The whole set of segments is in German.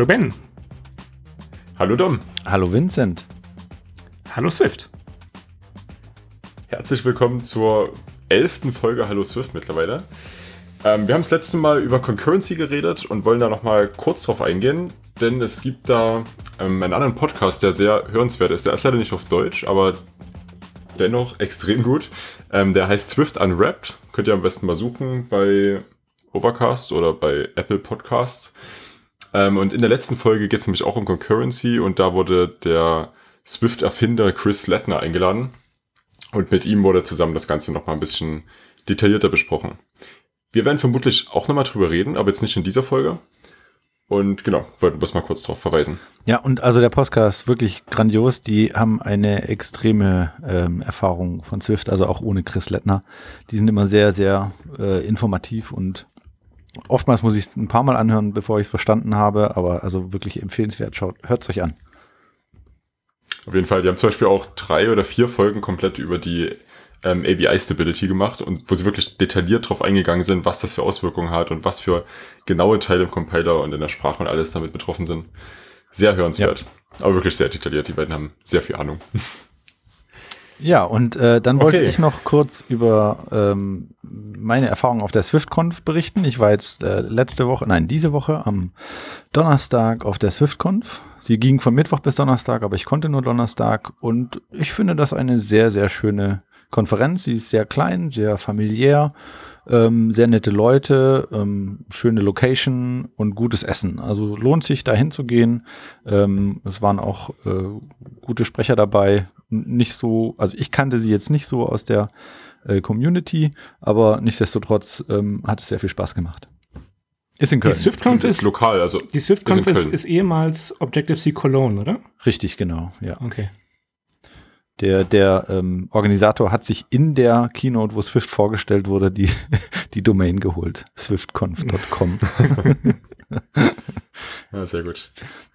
Hallo Ben. Hallo Dom. Hallo Vincent. Hallo Swift. Herzlich willkommen zur elften Folge Hallo Swift mittlerweile. Ähm, wir haben das letzte Mal über Concurrency geredet und wollen da nochmal kurz drauf eingehen, denn es gibt da ähm, einen anderen Podcast, der sehr hörenswert ist. Der ist leider nicht auf Deutsch, aber dennoch extrem gut. Ähm, der heißt Swift Unwrapped. Könnt ihr am besten mal suchen bei Overcast oder bei Apple Podcasts. Ähm, und in der letzten Folge geht es nämlich auch um Concurrency und da wurde der Swift-Erfinder Chris Lettner eingeladen. Und mit ihm wurde zusammen das Ganze nochmal ein bisschen detaillierter besprochen. Wir werden vermutlich auch nochmal drüber reden, aber jetzt nicht in dieser Folge. Und genau, wollten bloß mal kurz darauf verweisen. Ja, und also der Podcast wirklich grandios. Die haben eine extreme ähm, Erfahrung von Swift, also auch ohne Chris Lettner. Die sind immer sehr, sehr äh, informativ und oftmals muss ich es ein paar Mal anhören, bevor ich es verstanden habe, aber also wirklich empfehlenswert. Schaut, hört es euch an. Auf jeden Fall, die haben zum Beispiel auch drei oder vier Folgen komplett über die ähm, ABI-Stability gemacht und wo sie wirklich detailliert drauf eingegangen sind, was das für Auswirkungen hat und was für genaue Teile im Compiler und in der Sprache und alles damit betroffen sind. Sehr hörenswert. Ja. Aber wirklich sehr detailliert. Die beiden haben sehr viel Ahnung. Ja, und äh, dann wollte okay. ich noch kurz über ähm, meine Erfahrungen auf der SwiftConf berichten. Ich war jetzt äh, letzte Woche, nein, diese Woche am Donnerstag auf der SwiftConf. Sie ging von Mittwoch bis Donnerstag, aber ich konnte nur Donnerstag und ich finde das eine sehr, sehr schöne Konferenz. Sie ist sehr klein, sehr familiär, ähm, sehr nette Leute, ähm, schöne Location und gutes Essen. Also lohnt sich da hinzugehen. Ähm, es waren auch äh, gute Sprecher dabei, nicht so, also ich kannte sie jetzt nicht so aus der äh, Community, aber nichtsdestotrotz ähm, hat es sehr viel Spaß gemacht. Ist in Köln. Die SwiftConf ist, ist lokal, also die SwiftConf ist, ist, ist, ehemals Objective-C Cologne, oder? Richtig, genau, ja. Okay. Der, der ähm, Organisator hat sich in der Keynote, wo Swift vorgestellt wurde, die, die Domain geholt. swiftconf.com. ja, sehr gut.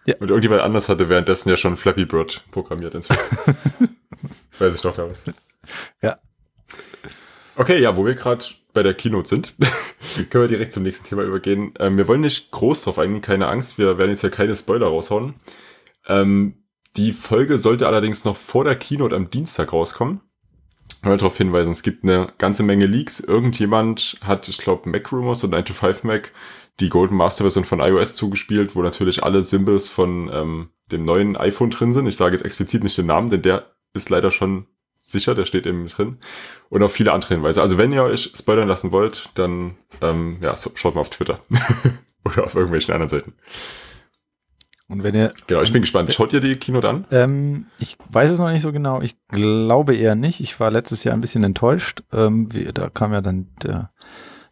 Ja. Und irgendjemand anders hatte währenddessen ja schon Flappy Bird programmiert. Weiß ich doch damals. Ja. Okay, ja, wo wir gerade bei der Keynote sind, können wir direkt zum nächsten Thema übergehen. Ähm, wir wollen nicht groß drauf eingehen, keine Angst, wir werden jetzt ja keine Spoiler raushauen. Ähm, die Folge sollte allerdings noch vor der Keynote am Dienstag rauskommen. Will darauf hinweisen, es gibt eine ganze Menge Leaks. Irgendjemand hat, ich glaube, Mac Rumors und 9 to 5 Mac die Golden Master Version von iOS zugespielt, wo natürlich alle Symbols von ähm, dem neuen iPhone drin sind. Ich sage jetzt explizit nicht den Namen, denn der ist leider schon sicher, der steht eben drin. Und auch viele andere Hinweise. Also wenn ihr euch spoilern lassen wollt, dann ähm, ja, schaut mal auf Twitter oder auf irgendwelchen anderen Seiten. Und wenn ihr. Genau, ich bin gespannt. Schaut ihr die Keynote an? Ähm, ich weiß es noch nicht so genau. Ich glaube eher nicht. Ich war letztes Jahr ein bisschen enttäuscht. Ähm, wie, da kam ja dann der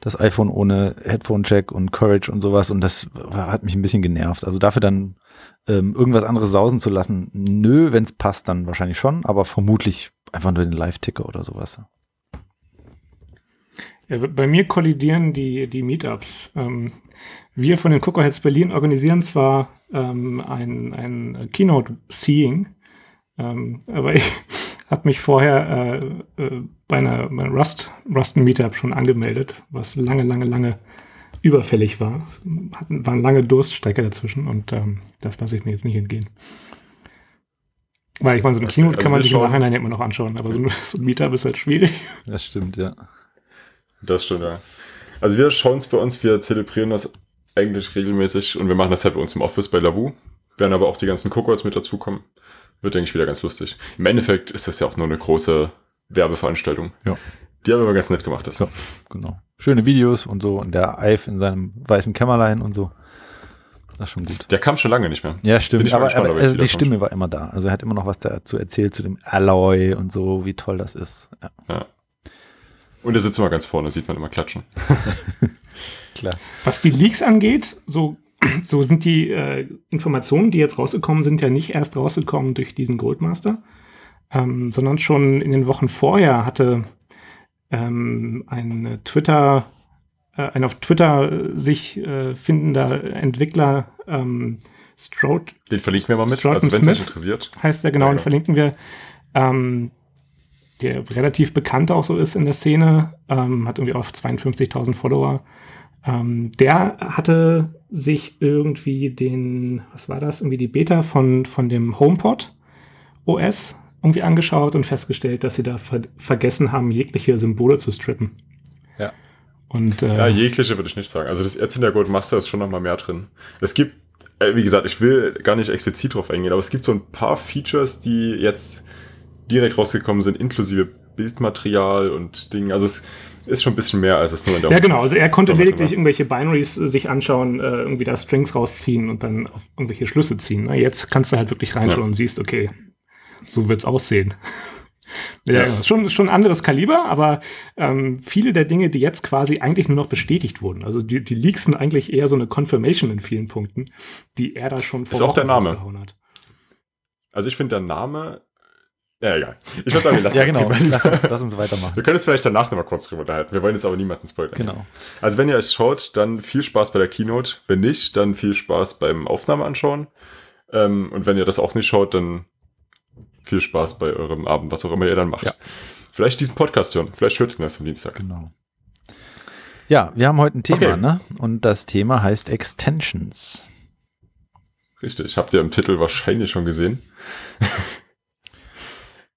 das iPhone ohne Headphone-Jack und Courage und sowas und das hat mich ein bisschen genervt. Also dafür dann ähm, irgendwas anderes sausen zu lassen, nö, wenn es passt, dann wahrscheinlich schon, aber vermutlich einfach nur den Live-Ticker oder sowas. Ja, bei mir kollidieren die, die Meetups. Ähm, wir von den Cookerheads Berlin organisieren zwar ähm, ein, ein Keynote-Seeing, ähm, aber ich, habe mich vorher äh, äh, bei einer, bei einer Rust, Rust Meetup schon angemeldet, was lange, lange, lange überfällig war. Es hatten, waren lange Durststrecke dazwischen und ähm, das lasse ich mir jetzt nicht entgehen. Weil ich meine, so eine Keynote also kann man sich im Nachhinein immer noch anschauen, aber so ein, so ein Meetup ist halt schwierig. Das stimmt, ja. Das stimmt, ja. Also wir schauen es bei uns, wir zelebrieren das eigentlich regelmäßig und wir machen das halt bei uns im Office bei Lavu. Werden aber auch die ganzen Cocoats mit dazukommen. Wird, denke ich, wieder ganz lustig. Im Endeffekt ist das ja auch nur eine große Werbeveranstaltung. Ja. Die haben aber ganz nett gemacht, das. Ja, genau. Schöne Videos und so und der Eif in seinem weißen Kämmerlein und so. Das ist schon gut. Der kam schon lange nicht mehr. Ja, stimmt. Aber, gespannt, aber also die Stimme war immer da. Also er hat immer noch was dazu erzählt, zu dem Alloy und so, wie toll das ist. Ja. ja. Und er sitzt immer ganz vorne, sieht man immer klatschen. Klar. Was die Leaks angeht, so so sind die äh, Informationen, die jetzt rausgekommen sind, ja nicht erst rausgekommen durch diesen Goldmaster, ähm, sondern schon in den Wochen vorher hatte ähm, ein Twitter, äh, ein auf Twitter sich äh, findender Entwickler ähm, Stroud. Den verlinken wir mal mit, Stroud also wenn es euch interessiert. Heißt der genau, ja, genau. den verlinken wir. Ähm, der relativ bekannt auch so ist in der Szene, ähm, hat irgendwie auf 52.000 Follower Ähm, der hatte sich irgendwie den, was war das, irgendwie die Beta von, von dem HomePod OS irgendwie angeschaut und festgestellt, dass sie da ver vergessen haben, jegliche Symbole zu strippen. Ja. Und, äh, ja, jegliche würde ich nicht sagen. Also das Erzähler Gold Master ist schon noch mal mehr drin. Es gibt, äh, wie gesagt, ich will gar nicht explizit drauf eingehen, aber es gibt so ein paar Features, die jetzt direkt rausgekommen sind, inklusive Bildmaterial und Dingen. Also es ist schon ein bisschen mehr, als es nur in der Ja, genau. Also er konnte lediglich irgendwelche Binaries äh, sich anschauen, äh, irgendwie da Strings rausziehen und dann auf irgendwelche Schlüsse ziehen. Ne? Jetzt kannst du halt wirklich reinschauen ja. und siehst, okay, so wird's aussehen. ja, ja. Schon, schon ein anderes Kaliber, aber ähm, viele der Dinge, die jetzt quasi eigentlich nur noch bestätigt wurden, also die, die Leaks sind eigentlich eher so eine Confirmation in vielen Punkten, die er da schon vor Ist auch der Name. Hat. Also ich finde der Name ja, egal. Ich würde sagen, wir lassen ja, genau. Lass uns, lass uns weitermachen. Wir können es vielleicht danach nochmal kurz drüber unterhalten. Wir wollen jetzt aber niemanden spoilern. Genau. Also wenn ihr euch schaut, dann viel Spaß bei der Keynote. Wenn nicht, dann viel Spaß beim Aufnahme anschauen. Ähm, und wenn ihr das auch nicht schaut, dann viel Spaß bei eurem Abend, was auch immer ihr dann macht. Ja. Vielleicht diesen Podcast hören. Vielleicht hört ihr das am Dienstag. Genau. Ja, wir haben heute ein Thema, okay. ne? Und das Thema heißt Extensions. Richtig, habt ihr im Titel wahrscheinlich schon gesehen.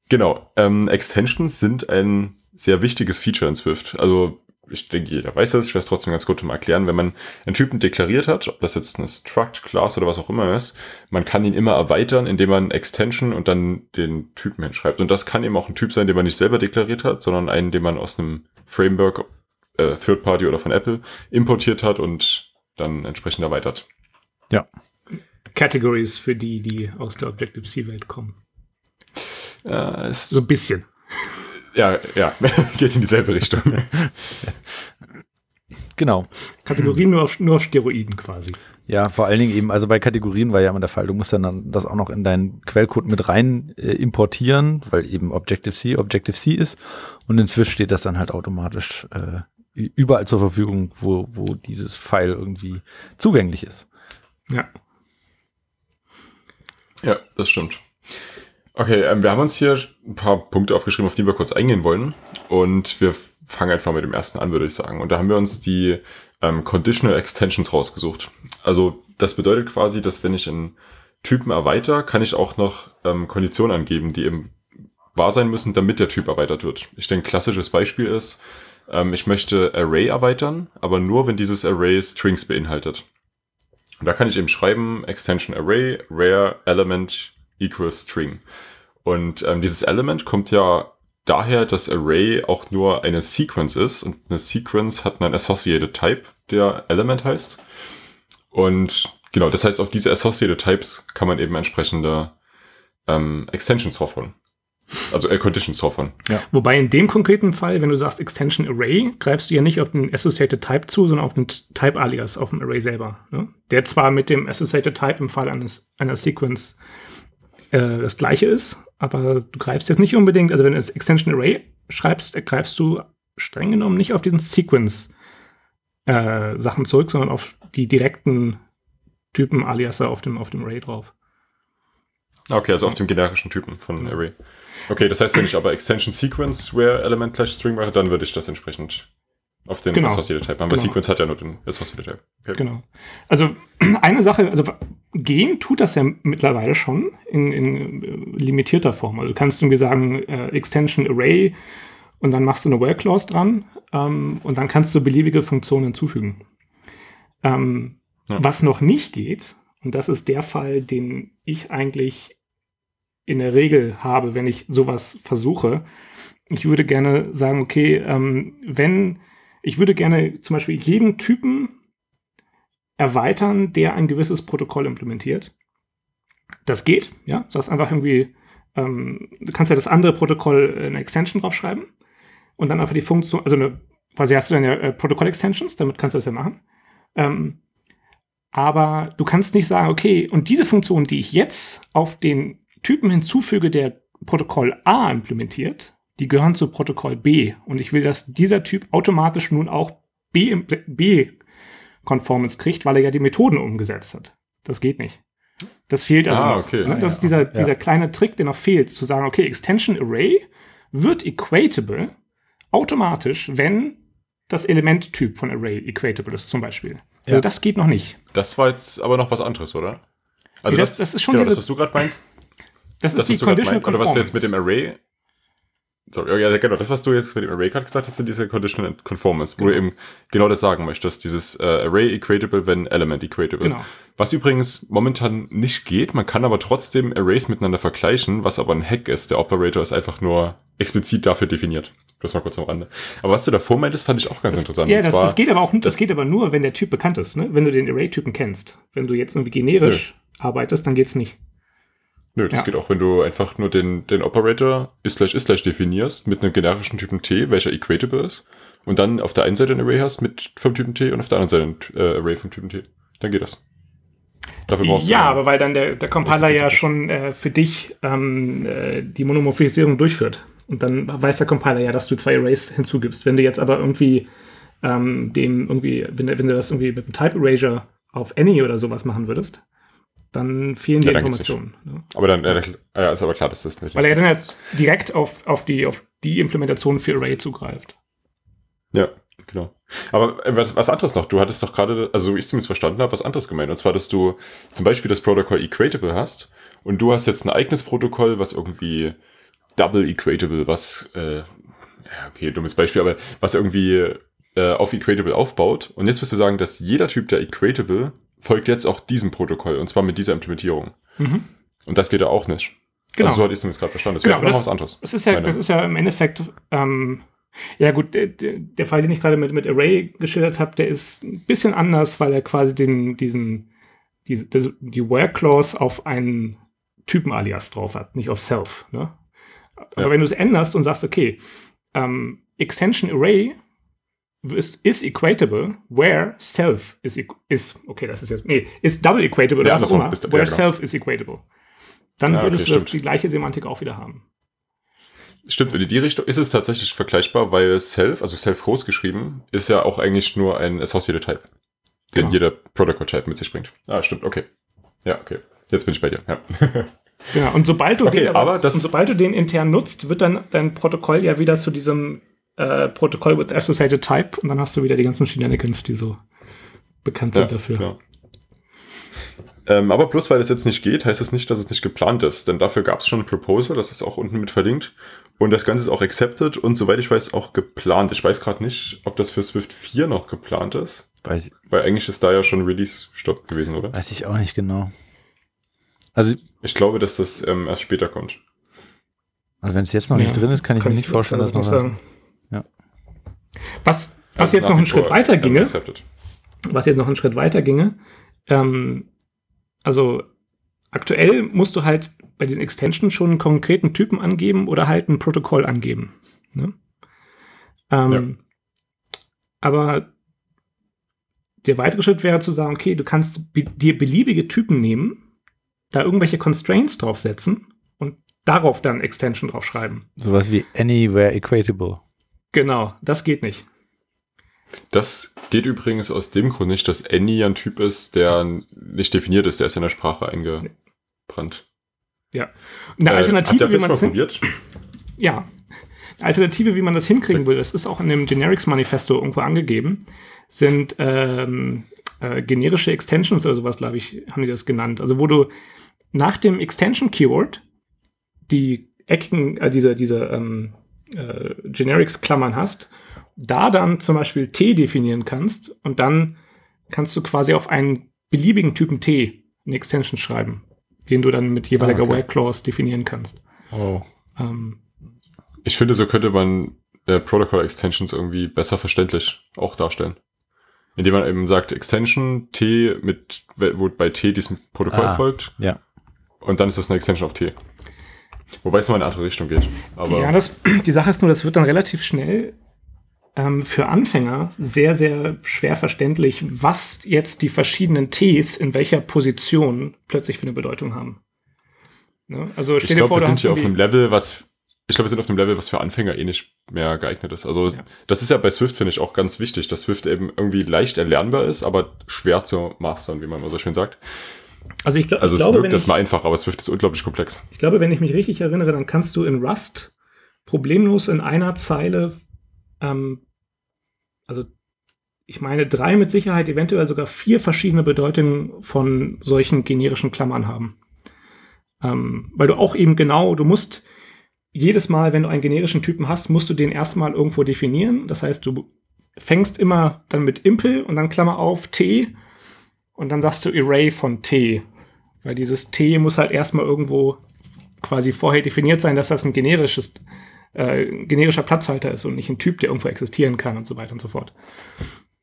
Genau, ähm, Extensions sind ein sehr wichtiges Feature in Swift. Also ich denke, jeder weiß das, ich werde es trotzdem ganz gut zum Erklären, wenn man einen Typen deklariert hat, ob das jetzt eine Struct, Class oder was auch immer ist, man kann ihn immer erweitern, indem man Extension und dann den Typen hinschreibt. Und das kann eben auch ein Typ sein, den man nicht selber deklariert hat, sondern einen, den man aus einem Framework, äh, Third Party oder von Apple importiert hat und dann entsprechend erweitert. Ja. Categories für die, die aus der Objective-C-Welt kommen. Äh, so ein bisschen. Ja, ja, geht in dieselbe Richtung. Genau. Kategorien nur auf, nur auf Steroiden quasi. Ja, vor allen Dingen eben, also bei Kategorien war ja immer der Fall, du musst dann das auch noch in deinen Quellcode mit rein äh, importieren, weil eben Objective-C Objective-C ist. Und in Swift steht das dann halt automatisch äh, überall zur Verfügung, wo, wo dieses File irgendwie zugänglich ist. Ja. Ja, das stimmt. Okay, ähm, wir haben uns hier ein paar Punkte aufgeschrieben, auf die wir kurz eingehen wollen. Und wir fangen einfach mit dem ersten an, würde ich sagen. Und da haben wir uns die ähm, Conditional Extensions rausgesucht. Also das bedeutet quasi, dass wenn ich einen Typen erweitere, kann ich auch noch ähm, Konditionen angeben, die eben wahr sein müssen, damit der Typ erweitert wird. Ich denke, klassisches Beispiel ist, ähm, ich möchte Array erweitern, aber nur, wenn dieses Array Strings beinhaltet. Und da kann ich eben schreiben, Extension Array, Rare Element equals String. Und ähm, dieses Element kommt ja daher, dass Array auch nur eine Sequence ist und eine Sequence hat einen Associated Type, der Element heißt. Und genau, das heißt, auf diese Associated Types kann man eben entsprechende ähm, Extensions draufholen. Also äh, Conditions draufholen. Ja. Wobei in dem konkreten Fall, wenn du sagst Extension Array, greifst du ja nicht auf den Associated Type zu, sondern auf den Type Alias, auf dem Array selber. Ne? Der zwar mit dem Associated Type im Fall eines, einer Sequence äh, das gleiche ist, aber du greifst jetzt nicht unbedingt, also wenn du das Extension Array schreibst, greifst du streng genommen nicht auf diesen Sequence äh, Sachen zurück, sondern auf die direkten Typen Aliaser auf dem, auf dem Array drauf. Okay, also auf dem generischen Typen von Array. Okay, das heißt, wenn ich aber Extension Sequence where Element gleich String mache, dann würde ich das entsprechend auf den genau. Associated Type. Weil genau. Sequence hat ja nur den Associated Type. Okay. Genau. Also eine Sache, also gehen tut das ja mittlerweile schon in, in äh, limitierter Form. Also du kannst irgendwie sagen, äh, Extension Array und dann machst du eine Where Clause dran ähm, und dann kannst du beliebige Funktionen hinzufügen. Ähm, ja. Was noch nicht geht, und das ist der Fall, den ich eigentlich in der Regel habe, wenn ich sowas versuche, ich würde gerne sagen, okay, ähm, wenn ich würde gerne zum Beispiel jeden Typen erweitern, der ein gewisses Protokoll implementiert. Das geht, ja. Das heißt einfach irgendwie, ähm, du kannst ja das andere Protokoll eine Extension draufschreiben und dann einfach die Funktion, also eine, quasi hast du dann ja äh, Protokoll-Extensions, damit kannst du das ja machen. Ähm, aber du kannst nicht sagen, okay, und diese Funktion, die ich jetzt auf den Typen hinzufüge, der Protokoll A implementiert, die gehören zu Protokoll B. Und ich will, dass dieser Typ automatisch nun auch B, B Conformance kriegt, weil er ja die Methoden umgesetzt hat. Das geht nicht. Das fehlt also. Ah, okay. Noch, ne? ah, das ja. ist dieser, ja. dieser kleine Trick, der noch fehlt, zu sagen, okay, Extension Array wird equatable automatisch, wenn das Elementtyp von Array equatable ist zum Beispiel. Ja. Also das geht noch nicht. Das war jetzt aber noch was anderes, oder? Also nee, das, das, ist schon genau, das, was du gerade meinst. Das, das ist die Conditional Oder was du jetzt mit dem Array Sorry, ja, genau, das, was du jetzt mit dem Array gerade gesagt hast, sind diese Conditional Conformance, genau. wo du eben genau das sagen möchtest, dieses äh, Array equatable, wenn Element equatable. Genau. Was übrigens momentan nicht geht, man kann aber trotzdem Arrays miteinander vergleichen, was aber ein Hack ist. Der Operator ist einfach nur explizit dafür definiert. Das mal kurz am Rande. Aber was du davor meintest, fand ich auch ganz das, interessant. Ja, das, zwar, das, geht aber auch, das, das, geht aber nur, wenn der Typ bekannt ist, ne? Wenn du den Array-Typen kennst. Wenn du jetzt irgendwie generisch nö. arbeitest, dann geht's nicht. Nö, das ja. geht auch, wenn du einfach nur den, den Operator is gleich is gleich definierst mit einem generischen Typen T, welcher equatable ist, und dann auf der einen Seite ein Array hast mit vom Typen T und auf der anderen Seite ein äh, Array vom Typen T. Dann geht das. Dafür brauchst ja, du aber weil dann der, der Compiler ja schon äh, für dich ähm, äh, die Monomorphisierung durchführt. Und dann weiß der Compiler ja, dass du zwei Arrays hinzugibst. Wenn du jetzt aber irgendwie ähm, dem irgendwie, wenn, wenn du das irgendwie mit einem Type Erasure auf Any oder sowas machen würdest, dann fehlen die ja, Informationen. Ne? Aber dann ja, ist aber klar, dass das nicht. Weil er dann jetzt direkt auf, auf, die, auf die Implementation für Array zugreift. Ja, genau. Aber äh, was, was anderes noch, du hattest doch gerade, also so ich zumindest verstanden habe, was anderes gemeint. Und zwar, dass du zum Beispiel das Protokoll Equatable hast und du hast jetzt ein eigenes Protokoll, was irgendwie Double Equatable, was, äh, ja, okay, dummes Beispiel, aber was irgendwie äh, auf Equatable aufbaut. Und jetzt wirst du sagen, dass jeder Typ der Equatable folgt jetzt auch diesem Protokoll und zwar mit dieser Implementierung. Mhm. Und das geht ja auch nicht. Genau. Also so hatte ich es gerade verstanden. Das genau, wäre noch was anderes. Das ist ja, das ist ja im Endeffekt, ähm, ja gut, der, der Fall, den ich gerade mit, mit Array geschildert habe, der ist ein bisschen anders, weil er quasi den, diesen, die, die Where-Clause auf einen Typen-Alias drauf hat, nicht auf Self. Ne? Aber ja. wenn du es änderst und sagst, okay, ähm, Extension Array ist, is equatable where self is, is, okay, das ist jetzt, nee, ist double equatable oder was auch immer, where ja, genau. self is equatable. Dann ja, würdest okay, du das, die gleiche Semantik auch wieder haben. Stimmt, in die Richtung ist es tatsächlich vergleichbar, weil self, also self groß geschrieben, ist ja auch eigentlich nur ein Associated Type, den genau. jeder Protocol Type mit sich bringt. Ah, stimmt, okay. Ja, okay. Jetzt bin ich bei dir, ja. Genau, und sobald du, okay, den, aber, aber sobald du den intern nutzt, wird dann dein Protokoll ja wieder zu diesem äh, Protokoll with Associated Type und dann hast du wieder die ganzen Shenanigans, die so bekannt sind ja, dafür. Ja. Ähm, aber bloß weil es jetzt nicht geht, heißt es das nicht, dass es nicht geplant ist. Denn dafür gab es schon ein Proposal, das ist auch unten mit verlinkt. Und das Ganze ist auch accepted und soweit ich weiß auch geplant. Ich weiß gerade nicht, ob das für Swift 4 noch geplant ist. Weiß weil eigentlich ist da ja schon Release-Stopp gewesen, oder? Weiß ich auch nicht genau. Also ich glaube, dass das ähm, erst später kommt. Also wenn es jetzt noch ja, nicht drin ist, kann ich mir nicht vorstellen, dass noch sagen. Was, was also jetzt noch einen Schritt weiter ginge, was jetzt noch einen Schritt weiter ginge, ähm, also aktuell musst du halt bei den Extensions schon einen konkreten Typen angeben oder halt ein Protokoll angeben. Ne? Ähm, ja. Aber der weitere Schritt wäre zu sagen, okay, du kannst be dir beliebige Typen nehmen, da irgendwelche Constraints draufsetzen und darauf dann Extension draufschreiben. Sowas wie anywhere equatable. Genau, das geht nicht. Das geht übrigens aus dem Grund nicht, dass Any ein Typ ist, der nicht definiert ist, der ist in der Sprache eingebrannt. Ja. Eine Alternative, äh, wie man es probiert? Ja. Eine Alternative, wie man das hinkriegen will, das ist auch in dem Generics Manifesto irgendwo angegeben, sind ähm, äh, generische Extensions oder sowas, glaube ich, haben die das genannt. Also wo du nach dem Extension Keyword die eckigen, äh, diese, diese ähm, äh, Generics-Klammern hast, da dann zum Beispiel T definieren kannst und dann kannst du quasi auf einen beliebigen Typen T eine Extension schreiben, den du dann mit jeweiliger ah, okay. Clause definieren kannst. Oh. Ähm, ich finde, so könnte man äh, Protocol Extensions irgendwie besser verständlich auch darstellen. Indem man eben sagt, Extension T mit, wo bei T diesem Protokoll ah, folgt. Ja. Und dann ist das eine Extension auf T. Wobei es noch in eine andere Richtung geht. Aber ja, das, die Sache ist nur, das wird dann relativ schnell ähm, für Anfänger sehr, sehr schwer verständlich, was jetzt die verschiedenen Ts in welcher Position plötzlich für eine Bedeutung haben. Ne? Also stell ich glaube, wir sind hier auf einem Level, was ich glaube, wir sind auf einem Level, was für Anfänger eh nicht mehr geeignet ist. Also ja. das ist ja bei Swift, finde ich, auch ganz wichtig, dass Swift eben irgendwie leicht erlernbar ist, aber schwer zu mastern, wie man immer so schön sagt. Also, ich, gl also ich glaube, es wirkt erstmal einfach, aber Swift ist unglaublich komplex. Ich glaube, wenn ich mich richtig erinnere, dann kannst du in Rust problemlos in einer Zeile ähm, also ich meine, drei mit Sicherheit, eventuell sogar vier verschiedene Bedeutungen von solchen generischen Klammern haben. Ähm, weil du auch eben genau, du musst jedes Mal, wenn du einen generischen Typen hast, musst du den erstmal irgendwo definieren. Das heißt, du fängst immer dann mit Impel und dann Klammer auf T und dann sagst du Array von T. Weil dieses T muss halt erstmal irgendwo quasi vorher definiert sein, dass das ein generisches, äh, generischer Platzhalter ist und nicht ein Typ, der irgendwo existieren kann und so weiter und so fort.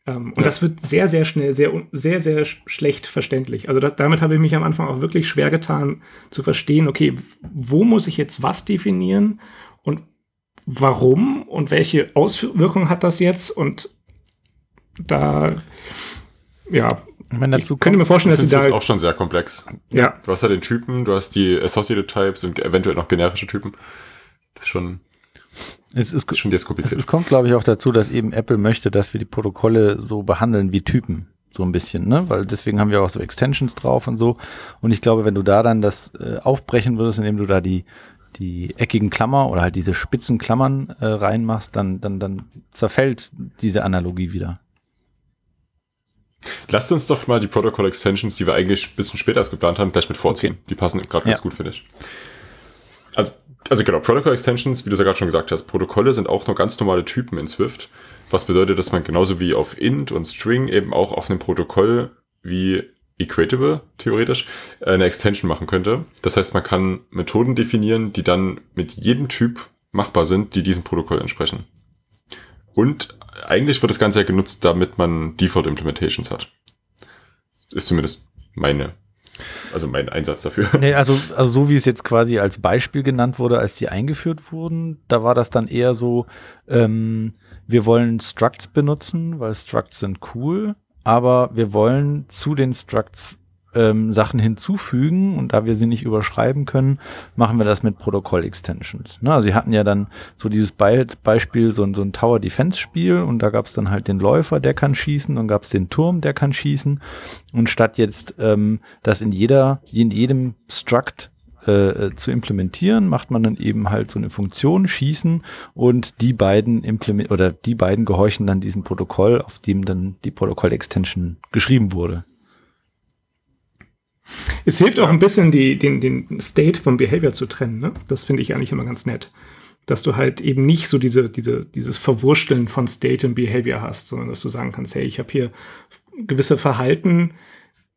Ähm, und ja. das wird sehr, sehr schnell, sehr, sehr, sehr schlecht verständlich. Also da, damit habe ich mich am Anfang auch wirklich schwer getan zu verstehen, okay, wo muss ich jetzt was definieren und warum und welche Auswirkungen hat das jetzt? Und da, ja, ich, meine, dazu ich könnte mir vorstellen, dass sie da auch schon sehr komplex. Ja. Du hast ja den Typen, du hast die Associated Types und eventuell noch generische Typen. Das ist schon es ist schon jetzt kompliziert. Es, es kommt, glaube ich, auch dazu, dass eben Apple möchte, dass wir die Protokolle so behandeln wie Typen. So ein bisschen, ne? Weil deswegen haben wir auch so Extensions drauf und so. Und ich glaube, wenn du da dann das äh, aufbrechen würdest, indem du da die, die eckigen Klammer oder halt diese spitzen Klammern äh, reinmachst, dann, dann, dann zerfällt diese Analogie wieder. Lasst uns doch mal die Protocol Extensions, die wir eigentlich ein bisschen später als geplant haben, gleich mit vorziehen. Okay. Die passen gerade ganz ja. gut, finde ich. Also also genau, Protocol Extensions, wie du es ja gerade schon gesagt hast, Protokolle sind auch nur ganz normale Typen in Swift, was bedeutet, dass man genauso wie auf int und string eben auch auf einem Protokoll wie equatable, theoretisch, eine Extension machen könnte. Das heißt, man kann Methoden definieren, die dann mit jedem Typ machbar sind, die diesem Protokoll entsprechen. Und eigentlich wird das Ganze ja genutzt, damit man Default Implementations hat. Ist zumindest meine also mein Einsatz dafür. Nee, also, also so wie es jetzt quasi als Beispiel genannt wurde, als die eingeführt wurden, da war das dann eher so, ähm, wir wollen Structs benutzen, weil Structs sind cool, aber wir wollen zu den Structs ähm, Sachen hinzufügen und da wir sie nicht überschreiben können, machen wir das mit Protokoll-Extensions. Ne? Also sie hatten ja dann so dieses Be Beispiel, so, so ein Tower-Defense-Spiel und da gab es dann halt den Läufer, der kann schießen, dann gab es den Turm, der kann schießen und statt jetzt ähm, das in jeder, in jedem Struct äh, zu implementieren, macht man dann eben halt so eine Funktion schießen und die beiden implement oder die beiden gehorchen dann diesem Protokoll, auf dem dann die Protokoll-Extension geschrieben wurde. Es hilft auch ein bisschen, die, den, den State vom Behavior zu trennen. Ne? Das finde ich eigentlich immer ganz nett. Dass du halt eben nicht so diese, diese, dieses Verwursteln von State und Behavior hast, sondern dass du sagen kannst, hey, ich habe hier gewisse Verhalten,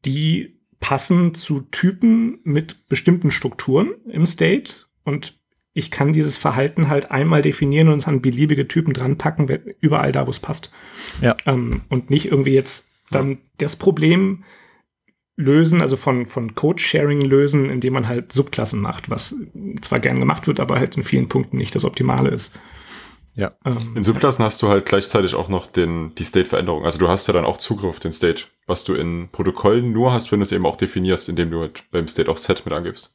die passen zu Typen mit bestimmten Strukturen im State und ich kann dieses Verhalten halt einmal definieren und es an beliebige Typen dran packen, überall da, wo es passt. Ja. Ähm, und nicht irgendwie jetzt dann das Problem lösen, also von, von Code-Sharing lösen, indem man halt Subklassen macht, was zwar gern gemacht wird, aber halt in vielen Punkten nicht das Optimale ist. Ja. Ähm, in Subklassen hast du halt gleichzeitig auch noch den, die State-Veränderung. Also du hast ja dann auch Zugriff auf den State, was du in Protokollen nur hast, wenn du es eben auch definierst, indem du halt beim State auch Set mit angibst.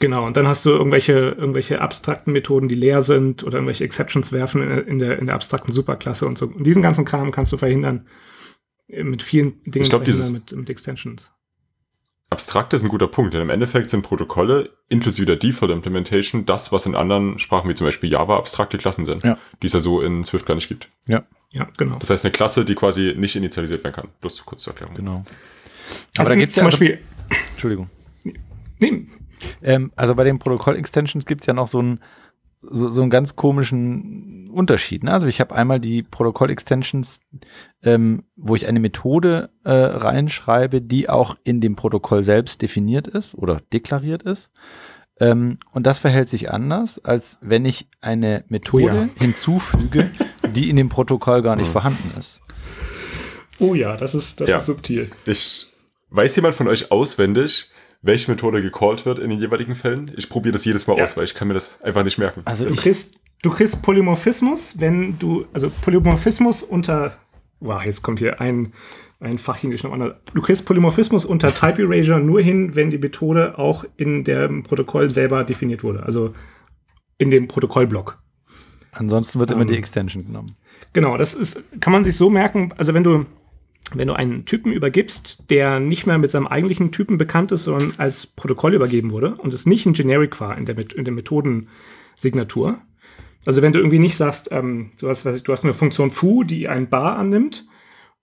Genau, und dann hast du irgendwelche, irgendwelche abstrakten Methoden, die leer sind oder irgendwelche Exceptions werfen in, in der, in der abstrakten Superklasse und so. Und diesen ganzen Kram kannst du verhindern, mit vielen Dingen ich glaub, dieses mit, mit Extensions. Abstrakt ist ein guter Punkt, denn im Endeffekt sind Protokolle inklusive der Default Implementation das, was in anderen Sprachen wie zum Beispiel Java abstrakte Klassen sind, ja. die es ja so in Swift gar nicht gibt. Ja, ja, genau. Das heißt eine Klasse, die quasi nicht initialisiert werden kann. Bloß kurz zur Erklärung. Genau. Aber also da gibt es zum ja Beispiel. Entschuldigung. Nee. Ähm, also bei den Protokoll-Extensions gibt es ja noch so ein so, so einen ganz komischen Unterschied. Ne? Also ich habe einmal die Protokoll-Extensions, ähm, wo ich eine Methode äh, reinschreibe, die auch in dem Protokoll selbst definiert ist oder deklariert ist. Ähm, und das verhält sich anders, als wenn ich eine Methode oh ja. hinzufüge, die in dem Protokoll gar nicht mhm. vorhanden ist. Oh ja, das ist, das ja. ist subtil. Ich weiß jemand von euch auswendig, welche Methode gecallt wird in den jeweiligen Fällen. Ich probiere das jedes Mal ja. aus, weil ich kann mir das einfach nicht merken. Also du kriegst, du kriegst Polymorphismus, wenn du, also Polymorphismus unter, wow, jetzt kommt hier ein, ein noch anders. Du kriegst Polymorphismus unter Type Erasure nur hin, wenn die Methode auch in dem Protokoll selber definiert wurde, also in dem Protokollblock. Ansonsten wird ähm, immer die Extension genommen. Genau, das ist, kann man sich so merken, also wenn du wenn du einen Typen übergibst, der nicht mehr mit seinem eigentlichen Typen bekannt ist, sondern als Protokoll übergeben wurde und es nicht ein Generic war in der, in der Methodensignatur, Also wenn du irgendwie nicht sagst, ähm, du, hast, ich, du hast eine Funktion foo, die ein bar annimmt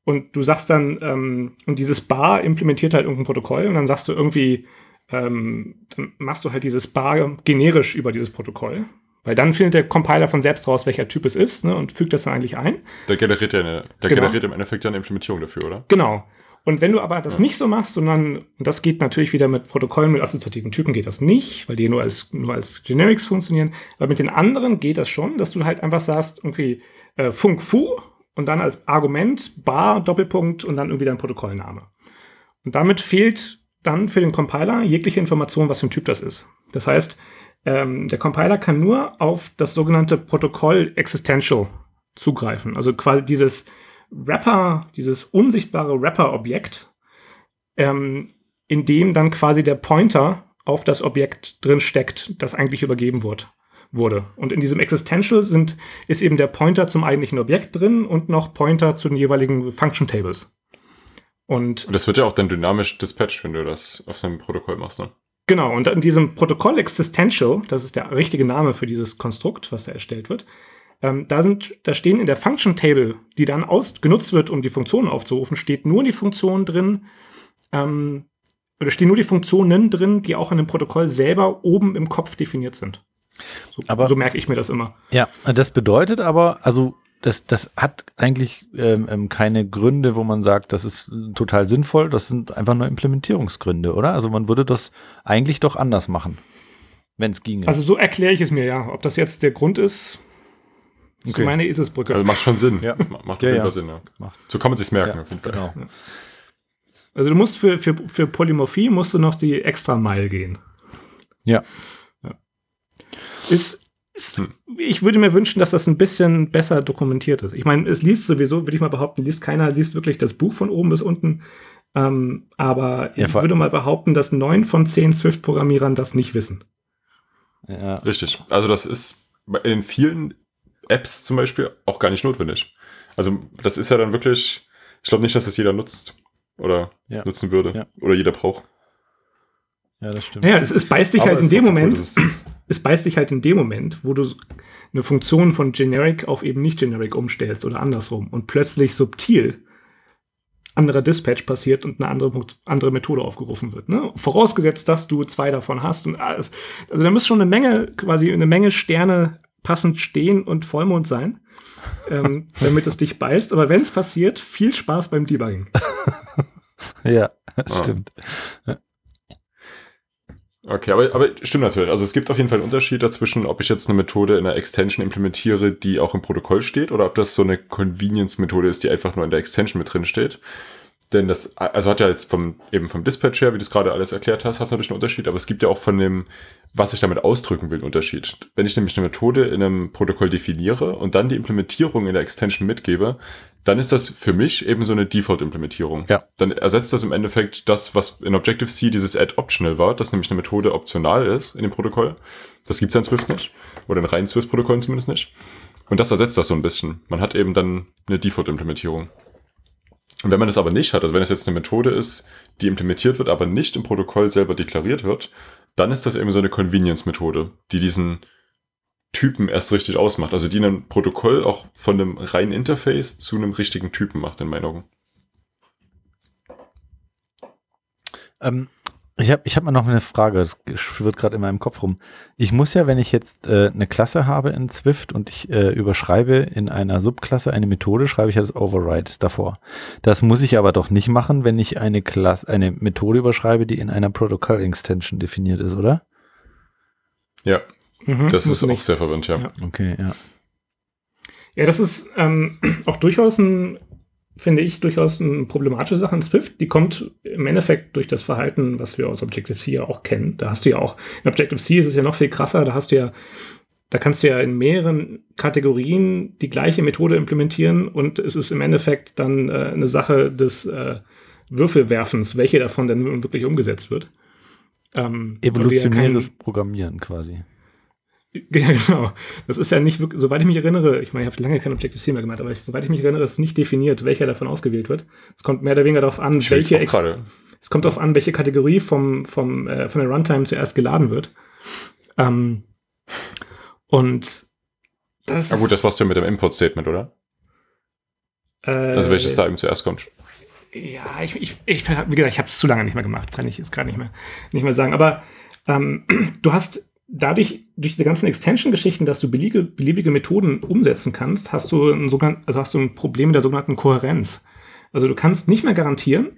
und du sagst dann, ähm, und dieses bar implementiert halt irgendein Protokoll und dann sagst du irgendwie, ähm, dann machst du halt dieses bar generisch über dieses Protokoll. Weil dann findet der Compiler von selbst raus, welcher Typ es ist, ne, und fügt das dann eigentlich ein. Der generiert ja eine, der genau. generiert im Endeffekt ja eine Implementierung dafür, oder? Genau. Und wenn du aber das nicht so machst, sondern, und das geht natürlich wieder mit Protokollen mit assoziativen Typen geht das nicht, weil die nur als, nur als Generics funktionieren. Aber mit den anderen geht das schon, dass du halt einfach sagst, irgendwie äh, Funk Fu und dann als Argument Bar, Doppelpunkt und dann irgendwie dein Protokollname. Und damit fehlt dann für den Compiler jegliche Information, was für ein Typ das ist. Das heißt, ähm, der Compiler kann nur auf das sogenannte Protokoll Existential zugreifen. Also quasi dieses Wrapper, dieses unsichtbare Wrapper-Objekt, ähm, in dem dann quasi der Pointer auf das Objekt drin steckt, das eigentlich übergeben wird, wurde. Und in diesem Existential sind, ist eben der Pointer zum eigentlichen Objekt drin und noch Pointer zu den jeweiligen Function Tables. Und, und das wird ja auch dann dynamisch dispatched, wenn du das auf deinem Protokoll machst, ne? Genau, und in diesem Protokoll Existential, das ist der richtige Name für dieses Konstrukt, was da erstellt wird, ähm, da, sind, da stehen in der Function Table, die dann aus, genutzt wird, um die Funktionen aufzurufen, steht nur die Funktion drin, ähm, oder stehen nur die Funktionen drin, die auch in dem Protokoll selber oben im Kopf definiert sind. So, aber, so merke ich mir das immer. Ja, das bedeutet aber, also das, das hat eigentlich ähm, ähm keine Gründe, wo man sagt, das ist total sinnvoll. Das sind einfach nur Implementierungsgründe, oder? Also man würde das eigentlich doch anders machen, wenn es ginge. Also so erkläre ich es mir ja. Ob das jetzt der Grund ist, Okay. So meine Eselsbrücke. Also macht schon Sinn. Ja. Macht, auf jeden Fall Sinn, ja. Macht. So kann man sich merken, ja, auf jeden Fall. Genau. Also du musst für, für, für Polymorphie musst du noch die extra Mile gehen. Ja. ja. Ist, ist, hm. Ich würde mir wünschen, dass das ein bisschen besser dokumentiert ist. Ich meine, es liest sowieso, würde ich mal behaupten, liest keiner, liest wirklich das Buch von oben bis unten. Ähm, aber ja, ich würde mal behaupten, dass neun von zehn Swift-Programmierern das nicht wissen. Ja. Richtig. Also das ist in vielen Apps zum Beispiel auch gar nicht notwendig. Also das ist ja dann wirklich, ich glaube nicht, dass das jeder nutzt oder ja. nutzen würde ja. oder jeder braucht. Ja, das stimmt. Ja, es, es beißt dich Aber halt in dem Moment, cool, es beißt dich halt in dem Moment, wo du eine Funktion von Generic auf eben nicht Generic umstellst oder andersrum und plötzlich subtil anderer Dispatch passiert und eine andere, andere Methode aufgerufen wird. Ne? Vorausgesetzt, dass du zwei davon hast und alles. Also da muss schon eine Menge, quasi eine Menge Sterne passend stehen und Vollmond sein, ähm, damit es dich beißt. Aber wenn es passiert, viel Spaß beim Debugging. ja, das oh. stimmt. Okay, aber, aber stimmt natürlich. Also es gibt auf jeden Fall einen Unterschied dazwischen, ob ich jetzt eine Methode in einer Extension implementiere, die auch im Protokoll steht, oder ob das so eine Convenience-Methode ist, die einfach nur in der Extension mit drin steht. Denn das, also hat ja jetzt vom, eben vom Dispatch her, wie du es gerade alles erklärt hast, hat es natürlich einen Unterschied, aber es gibt ja auch von dem, was ich damit ausdrücken will, einen Unterschied. Wenn ich nämlich eine Methode in einem Protokoll definiere und dann die Implementierung in der Extension mitgebe, dann ist das für mich eben so eine Default-Implementierung. Ja. Dann ersetzt das im Endeffekt das, was in Objective-C dieses Add Optional war, dass nämlich eine Methode optional ist in dem Protokoll. Das gibt's ja in Swift nicht. Oder in reinen Swift-Protokollen zumindest nicht. Und das ersetzt das so ein bisschen. Man hat eben dann eine Default-Implementierung. Und wenn man das aber nicht hat, also wenn es jetzt eine Methode ist, die implementiert wird, aber nicht im Protokoll selber deklariert wird, dann ist das eben so eine Convenience-Methode, die diesen Typen erst richtig ausmacht. Also die ein Protokoll auch von einem reinen Interface zu einem richtigen Typen macht, in meinen Augen. Ähm, ich habe ich hab mal noch eine Frage, es schwirrt gerade in meinem Kopf rum. Ich muss ja, wenn ich jetzt äh, eine Klasse habe in Swift und ich äh, überschreibe in einer Subklasse eine Methode, schreibe ich ja das Override davor. Das muss ich aber doch nicht machen, wenn ich eine Klasse, eine Methode überschreibe, die in einer Protocol Extension definiert ist, oder? Ja, mhm, das ist auch nicht. sehr verwandt, ja. ja. Okay, ja. Ja, das ist ähm, auch durchaus ein finde ich, durchaus eine problematische Sache in Swift. Die kommt im Endeffekt durch das Verhalten, was wir aus Objective-C ja auch kennen. Da hast du ja auch, in Objective-C ist es ja noch viel krasser, da hast du ja, da kannst du ja in mehreren Kategorien die gleiche Methode implementieren und es ist im Endeffekt dann äh, eine Sache des äh, Würfelwerfens, welche davon denn wirklich umgesetzt wird. Ähm, Evolutionäres Programmieren quasi. Ja, genau. Das ist ja nicht wirklich, soweit ich mich erinnere, ich meine, ich habe lange kein Objective-C mehr gemacht, aber ich, soweit ich mich erinnere, ist nicht definiert, welcher davon ausgewählt wird. Es kommt mehr oder weniger darauf an, welche es kommt darauf an, welche Kategorie vom, vom, äh, von der Runtime zuerst geladen wird. Ähm, und Das Na gut, das warst du mit dem Import-Statement, oder? Äh, also welches da eben zuerst kommt. Ja, ich, ich, ich wie gesagt, ich habe es zu lange nicht mehr gemacht, kann ich jetzt gerade nicht mehr, nicht mehr sagen. Aber ähm, du hast dadurch, durch die ganzen Extension-Geschichten, dass du beliebige, beliebige Methoden umsetzen kannst, hast du ein, sogenannten, also hast du ein Problem mit der sogenannten Kohärenz. Also du kannst nicht mehr garantieren,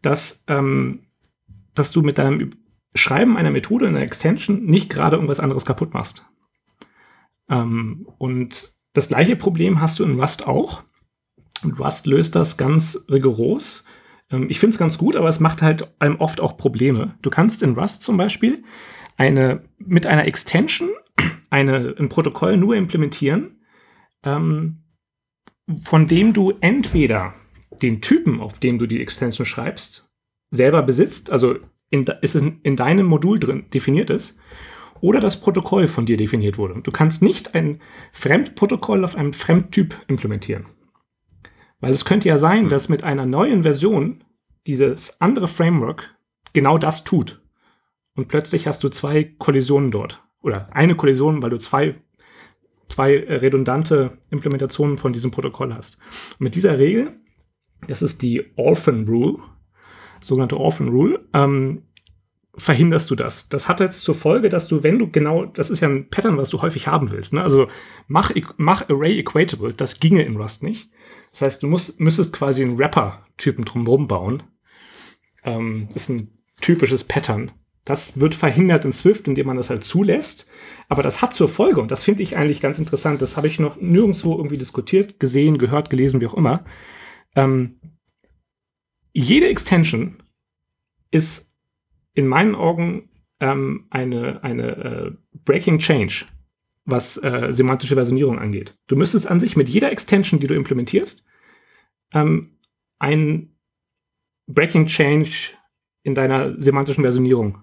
dass, ähm, dass du mit deinem Schreiben einer Methode in einer Extension nicht gerade irgendwas anderes kaputt machst. Ähm, und das gleiche Problem hast du in Rust auch. Und Rust löst das ganz rigoros. Ähm, ich finde es ganz gut, aber es macht halt einem oft auch Probleme. Du kannst in Rust zum Beispiel eine, mit einer Extension eine, ein Protokoll nur implementieren, ähm, von dem du entweder den Typen, auf dem du die Extension schreibst, selber besitzt, also in, ist es in deinem Modul drin definiert ist, oder das Protokoll von dir definiert wurde. Du kannst nicht ein Fremdprotokoll auf einem Fremdtyp implementieren. Weil es könnte ja sein, dass mit einer neuen Version dieses andere Framework genau das tut. Und plötzlich hast du zwei Kollisionen dort. Oder eine Kollision, weil du zwei, zwei redundante Implementationen von diesem Protokoll hast. Und mit dieser Regel, das ist die Orphan Rule, sogenannte Orphan Rule, ähm, verhinderst du das. Das hat jetzt zur Folge, dass du, wenn du genau, das ist ja ein Pattern, was du häufig haben willst. Ne? Also mach, mach Array equatable, das ginge in Rust nicht. Das heißt, du musst, müsstest quasi einen Wrapper-Typen drumherum bauen. Ähm, ist ein typisches Pattern. Das wird verhindert in Swift, indem man das halt zulässt. Aber das hat zur Folge, und das finde ich eigentlich ganz interessant, das habe ich noch nirgendwo irgendwie diskutiert, gesehen, gehört, gelesen, wie auch immer. Ähm, jede Extension ist in meinen Augen ähm, eine, eine äh, Breaking Change, was äh, semantische Versionierung angeht. Du müsstest an sich mit jeder Extension, die du implementierst, ähm, ein Breaking Change in deiner semantischen Versionierung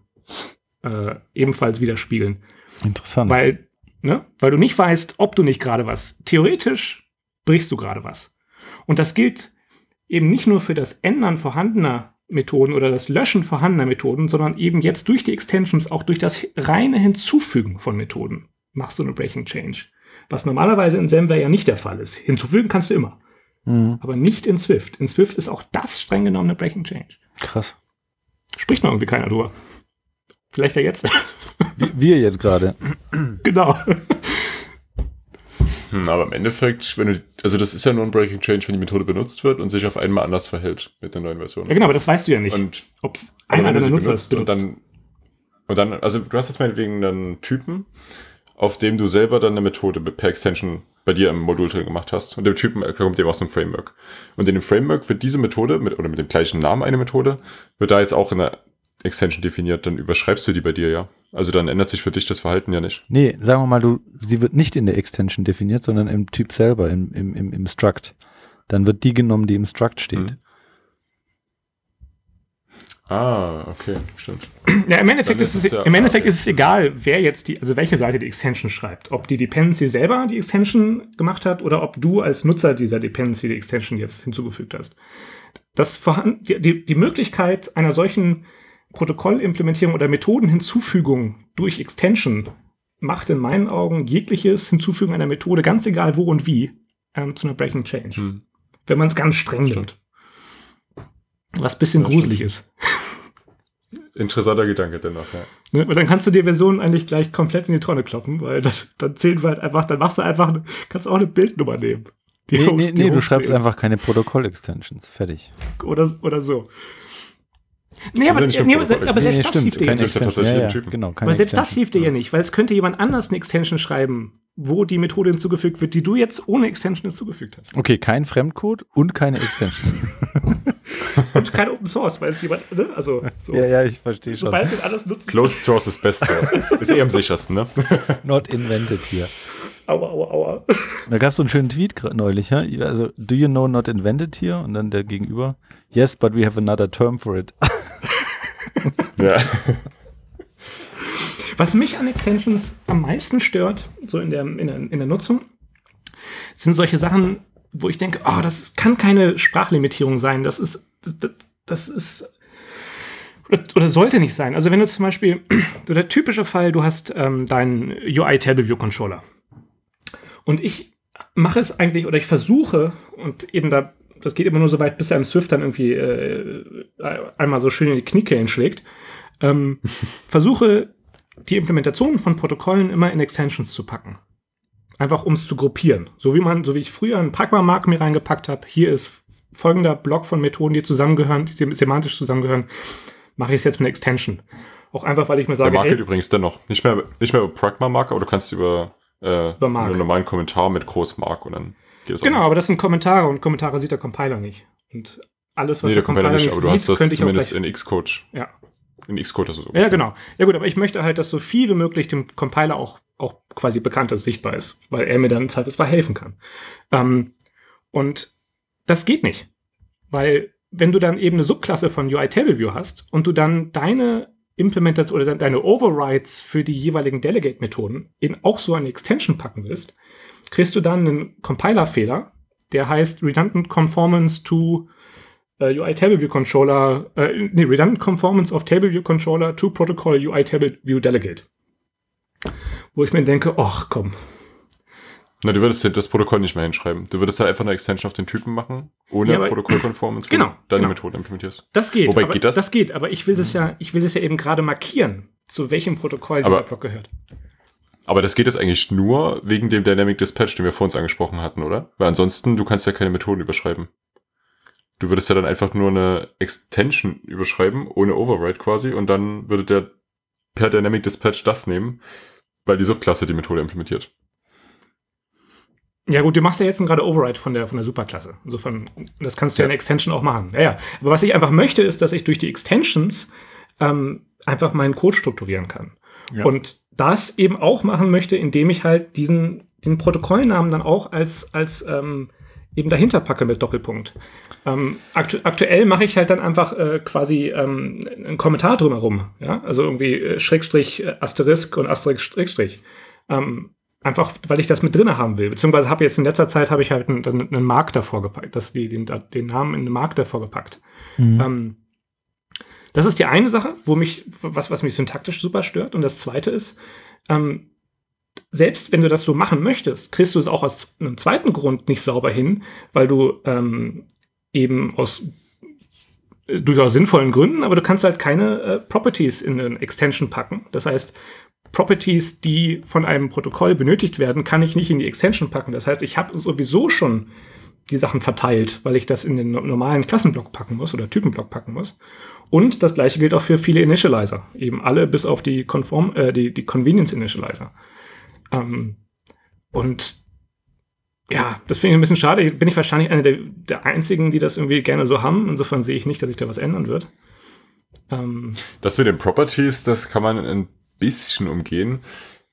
äh, ebenfalls widerspiegeln. Interessant. Weil, ne, weil du nicht weißt, ob du nicht gerade was. Theoretisch brichst du gerade was. Und das gilt eben nicht nur für das Ändern vorhandener Methoden oder das Löschen vorhandener Methoden, sondern eben jetzt durch die Extensions auch durch das reine Hinzufügen von Methoden machst du eine Breaking Change. Was normalerweise in Semware ja nicht der Fall ist. Hinzufügen kannst du immer. Mhm. Aber nicht in Swift. In Swift ist auch das streng genommen eine Breaking Change. Krass. Spricht noch irgendwie keiner drüber. Vielleicht ja jetzt. Wir jetzt gerade. genau. Hm, aber im Endeffekt, wenn du, also das ist ja nur ein Breaking Change, wenn die Methode benutzt wird und sich auf einmal anders verhält mit der neuen Version. Ja, genau, aber das weißt du ja nicht. Und ob einer der Nutzer ist. Und dann, und dann, also du hast jetzt meinetwegen einen Typen, auf dem du selber dann eine Methode per Extension bei dir im Modul drin gemacht hast. Und der Typen kommt eben aus einem Framework. Und in dem Framework wird diese Methode mit, oder mit dem gleichen Namen eine Methode, wird da jetzt auch in der Extension definiert, dann überschreibst du die bei dir ja. Also dann ändert sich für dich das Verhalten ja nicht. Nee, sagen wir mal, du, sie wird nicht in der Extension definiert, sondern im Typ selber, im, im, im, im Struct. Dann wird die genommen, die im Struct steht. Mhm. Ah, okay, stimmt. Ja, im Endeffekt, ist, es, ja im Endeffekt ist es egal, wer jetzt die, also welche Seite die Extension schreibt. Ob die Dependency selber die Extension gemacht hat oder ob du als Nutzer dieser Dependency die Extension jetzt hinzugefügt hast. Das die, die, die Möglichkeit einer solchen Protokollimplementierung oder Methodenhinzufügung durch Extension macht in meinen Augen jegliches Hinzufügen einer Methode, ganz egal wo und wie, ähm, zu einer Breaking Change. Hm. Wenn man es ganz streng nimmt. Was ein bisschen gruselig stimmt. ist. Interessanter Gedanke dennoch, ja. Ne? Und dann kannst du die Version eigentlich gleich komplett in die Tonne kloppen, weil dann, dann zählen wir halt einfach, dann machst du einfach, kannst auch eine Bildnummer nehmen. Die nee, nee, nee du schreibst einfach keine Protokoll-Extensions. Fertig. Oder, oder so. Nee, aber, nee, aber, selbst nee, das stimmt, hilft dir ja nicht. Ja, ja, genau, aber selbst das hilft dir ja nicht, weil es könnte jemand anders eine Extension schreiben, wo die Methode hinzugefügt wird, die du jetzt ohne Extension hinzugefügt hast. Okay, kein Fremdcode und keine Extension. und kein Open Source, weil es jemand, ne? Also, so. Ja, ja, ich verstehe schon. Sobald sie alles nutzen. Closed Source ist Best Source. ist eh am sichersten, ne? Not invented hier. Aua, aua, aua. Da gab es so einen schönen Tweet neulich, ja? Also, do you know not invented here? Und dann der Gegenüber. Yes, but we have another term for it. ja. Was mich an Extensions am meisten stört, so in der, in der, in der Nutzung, sind solche Sachen, wo ich denke, oh, das kann keine Sprachlimitierung sein. Das ist, das, das ist oder sollte nicht sein. Also wenn du zum Beispiel, so der typische Fall, du hast ähm, deinen UI Table View Controller Und ich mache es eigentlich, oder ich versuche, und eben da, das geht immer nur so weit, bis er im Swift dann irgendwie äh, einmal so schön in die Kniekehlen schlägt, ähm, versuche die Implementation von Protokollen immer in Extensions zu packen. Einfach um es zu gruppieren. So wie man, so wie ich früher einen Pragma-Mark mir reingepackt habe, hier ist folgender Block von Methoden, die zusammengehören, die semantisch zusammengehören, mache ich es jetzt mit einer Extension. Auch einfach, weil ich mir sage, Der Mark geht übrigens dennoch. Nicht mehr, nicht mehr über Pragma-Mark, aber du kannst über, äh, über Mark. einen normalen Kommentar mit Groß-Mark und dann geht Genau, aber das sind Kommentare und Kommentare sieht der Compiler nicht. Und alles, was nee, der, der Compiler, Compiler nicht, aber sieht, du hast das zumindest in Xcode. Ja. In Xcode hast du so. Ja, genau. Ja gut, aber ich möchte halt, dass so viel wie möglich dem Compiler auch, auch quasi bekannt ist, sichtbar ist, weil er mir dann im Zweifelsfall helfen kann. Ähm, und das geht nicht. Weil wenn du dann eben eine Subklasse von UI TableView hast und du dann deine Implementation oder deine Overrides für die jeweiligen Delegate-Methoden in auch so eine Extension packen willst, kriegst du dann einen Compiler-Fehler, der heißt Redundant Conformance to uh, UI TableView Controller, uh, nee, Redundant Conformance of TableView Controller to Protocol UI TableView Delegate. Wo ich mir denke, ach komm, na, du würdest das Protokoll nicht mehr hinschreiben. Du würdest halt einfach eine Extension auf den Typen machen, ohne ja, Protokollkonform genau, du deine genau. Methode implementierst. Das geht. Wobei geht das? Das geht, aber ich will das ja, ich will das ja eben gerade markieren, zu welchem Protokoll aber, dieser Block gehört. Aber das geht jetzt eigentlich nur wegen dem Dynamic Dispatch, den wir vor uns angesprochen hatten, oder? Weil ansonsten, du kannst ja keine Methoden überschreiben. Du würdest ja dann einfach nur eine Extension überschreiben, ohne Override quasi, und dann würde der per Dynamic Dispatch das nehmen, weil die Subklasse die Methode implementiert. Ja gut, du machst ja jetzt gerade Override von der, von der Superklasse. Insofern, das kannst du ja in Extension auch machen. Ja, ja. Aber was ich einfach möchte, ist, dass ich durch die Extensions ähm, einfach meinen Code strukturieren kann. Ja. Und das eben auch machen möchte, indem ich halt diesen den Protokollnamen dann auch als, als ähm, eben dahinter packe mit Doppelpunkt. Ähm, aktu aktuell mache ich halt dann einfach äh, quasi ähm, einen Kommentar drumherum. Ja? Also irgendwie äh, Schrägstrich, äh, Asterisk und Asterisk, Schrägstrich. Ähm, Einfach, weil ich das mit drinne haben will. Beziehungsweise habe jetzt in letzter Zeit habe ich halt einen, einen Mark davor gepackt, dass die, den, den Namen in den Mark davor gepackt. Mhm. Ähm, das ist die eine Sache, wo mich, was, was mich syntaktisch super stört. Und das zweite ist, ähm, selbst wenn du das so machen möchtest, kriegst du es auch aus einem zweiten Grund nicht sauber hin, weil du ähm, eben aus äh, durchaus sinnvollen Gründen, aber du kannst halt keine äh, Properties in eine Extension packen. Das heißt, Properties, die von einem Protokoll benötigt werden, kann ich nicht in die Extension packen. Das heißt, ich habe sowieso schon die Sachen verteilt, weil ich das in den normalen Klassenblock packen muss oder Typenblock packen muss. Und das gleiche gilt auch für viele Initializer. Eben alle bis auf die Conform, äh, die, die Convenience Initializer. Ähm, und ja, das finde ich ein bisschen schade. Bin ich wahrscheinlich einer der, der einzigen, die das irgendwie gerne so haben. Insofern sehe ich nicht, dass sich da was ändern wird. Ähm, das mit den Properties, das kann man in bisschen umgehen.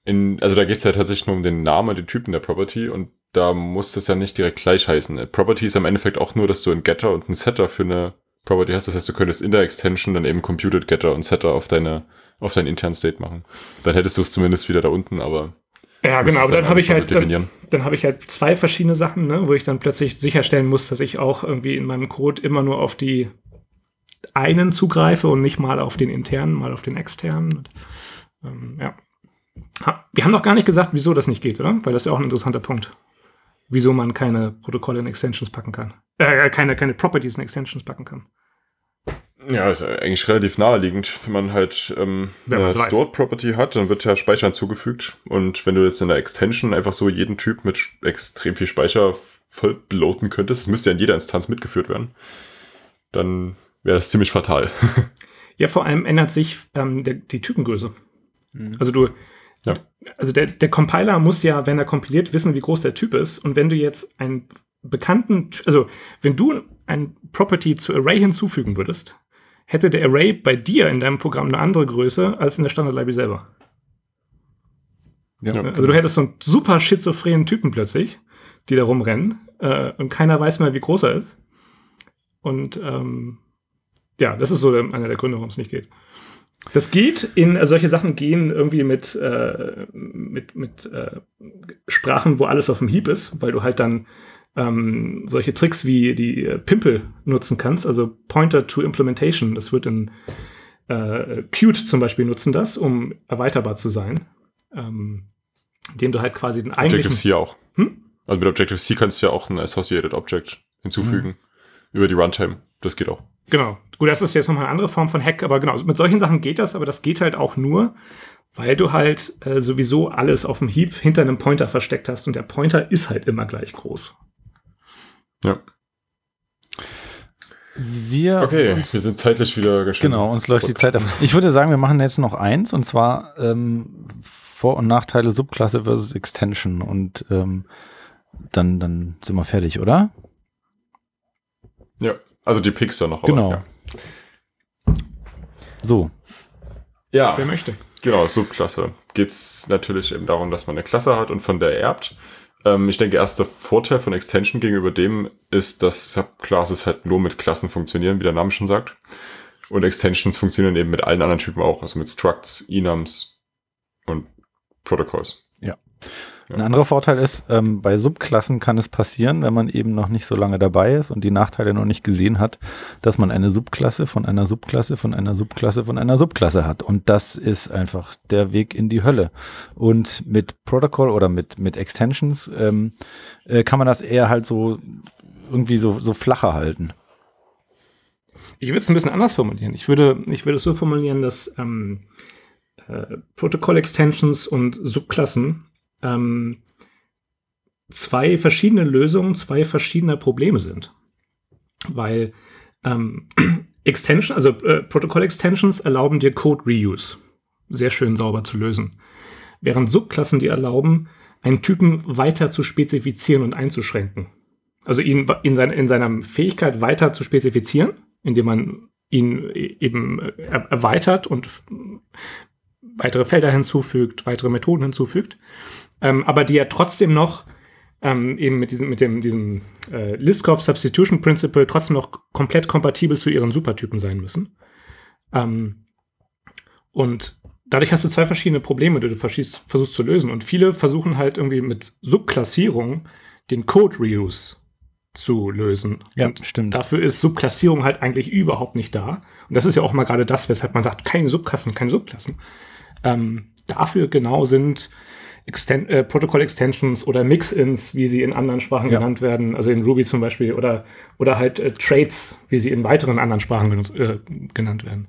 In, also da geht es ja tatsächlich nur um den Namen den Typen der Property und da muss das ja nicht direkt gleich heißen. Property ist am Endeffekt auch nur, dass du einen Getter und einen Setter für eine Property hast. Das heißt, du könntest in der Extension dann eben Computed Getter und Setter auf deine, auf deinen internen State machen. Dann hättest du es zumindest wieder da unten, aber ja, genau, aber dann, dann habe ich halt dann, dann habe ich halt zwei verschiedene Sachen, ne, wo ich dann plötzlich sicherstellen muss, dass ich auch irgendwie in meinem Code immer nur auf die einen zugreife und nicht mal auf den internen, mal auf den externen. Ähm, ja. Wir haben noch gar nicht gesagt, wieso das nicht geht, oder? Weil das ist ja auch ein interessanter Punkt. Wieso man keine Protokolle in Extensions packen kann. Äh, keine, keine Properties in Extensions packen kann. Ja, ist eigentlich relativ naheliegend. Wenn man halt ähm, wenn eine Stored Property hat, dann wird ja Speicher hinzugefügt. Und wenn du jetzt in der Extension einfach so jeden Typ mit extrem viel Speicher voll beloten könntest, müsste ja in jeder Instanz mitgeführt werden, dann wäre das ziemlich fatal. ja, vor allem ändert sich ähm, der, die Typengröße. Mhm. Also du, ja. also der, der Compiler muss ja, wenn er kompiliert, wissen, wie groß der Typ ist. Und wenn du jetzt einen bekannten, also wenn du ein Property zu Array hinzufügen würdest, hätte der Array bei dir in deinem Programm eine andere Größe als in der Standard Library selber. Ja, also genau. du hättest so einen super schizophrenen Typen plötzlich, die da rumrennen, äh, und keiner weiß mehr, wie groß er ist. Und ähm, ja, das ist so einer der Gründe, warum es nicht geht. Das geht in, also solche Sachen gehen irgendwie mit, äh, mit, mit äh, Sprachen, wo alles auf dem Heap ist, weil du halt dann ähm, solche Tricks wie die äh, Pimple nutzen kannst, also Pointer to Implementation. Das wird in äh, Qt zum Beispiel nutzen das, um erweiterbar zu sein. Ähm, dem du halt quasi den eigentlichen... Objective-C auch. Hm? Also mit Objective-C kannst du ja auch ein Associated Object hinzufügen mhm. Über die Runtime. Das geht auch. Genau. Gut, das ist jetzt nochmal eine andere Form von Hack, aber genau, mit solchen Sachen geht das, aber das geht halt auch nur, weil du halt äh, sowieso alles auf dem Heap hinter einem Pointer versteckt hast und der Pointer ist halt immer gleich groß. Ja. Wir okay, uns, wir sind zeitlich wieder geschehen. Genau, uns läuft die Zeit auf. Ich würde sagen, wir machen jetzt noch eins und zwar ähm, Vor- und Nachteile Subklasse versus Extension und ähm, dann, dann sind wir fertig, oder? Ja, also die Pixar noch. Genau. Aber, ja. So. Ja. Wer möchte. Genau, Subklasse. Geht es natürlich eben darum, dass man eine Klasse hat und von der erbt. Ähm, ich denke, erster Vorteil von Extension gegenüber dem ist, dass Subclasses halt nur mit Klassen funktionieren, wie der Name schon sagt. Und Extensions funktionieren eben mit allen anderen Typen auch, also mit Structs, Enums und Protocols. Ja. Ein anderer Vorteil ist, ähm, bei Subklassen kann es passieren, wenn man eben noch nicht so lange dabei ist und die Nachteile noch nicht gesehen hat, dass man eine Subklasse von einer Subklasse von einer Subklasse von einer Subklasse hat. Und das ist einfach der Weg in die Hölle. Und mit Protocol oder mit, mit Extensions ähm, äh, kann man das eher halt so irgendwie so, so flacher halten. Ich würde es ein bisschen anders formulieren. Ich würde, ich würde es so formulieren, dass ähm, äh, Protocol-Extensions und Subklassen ähm, zwei verschiedene Lösungen, zwei verschiedene Probleme sind. Weil ähm, Extension, also äh, Protokoll-Extensions erlauben dir Code Reuse. Sehr schön sauber zu lösen. Während Subklassen dir erlauben, einen Typen weiter zu spezifizieren und einzuschränken. Also ihn in, sein, in seiner Fähigkeit weiter zu spezifizieren, indem man ihn eben äh, erweitert und weitere Felder hinzufügt, weitere Methoden hinzufügt ähm, aber die ja trotzdem noch ähm, eben mit diesem, mit dem, diesem äh, Liskov Substitution Principle trotzdem noch komplett kompatibel zu ihren Supertypen sein müssen. Ähm, und dadurch hast du zwei verschiedene Probleme, die du versuchst, versuchst zu lösen. Und viele versuchen halt irgendwie mit Subklassierung den Code Reuse zu lösen. Ja, und stimmt. Dafür ist Subklassierung halt eigentlich überhaupt nicht da. Und das ist ja auch mal gerade das, weshalb man sagt, keine Subklassen, keine Subklassen. Ähm, dafür genau sind Exten äh, Protocol Extensions oder Mix-ins, wie sie in anderen Sprachen ja. genannt werden, also in Ruby zum Beispiel, oder, oder halt äh, Traits, wie sie in weiteren anderen Sprachen äh, genannt werden.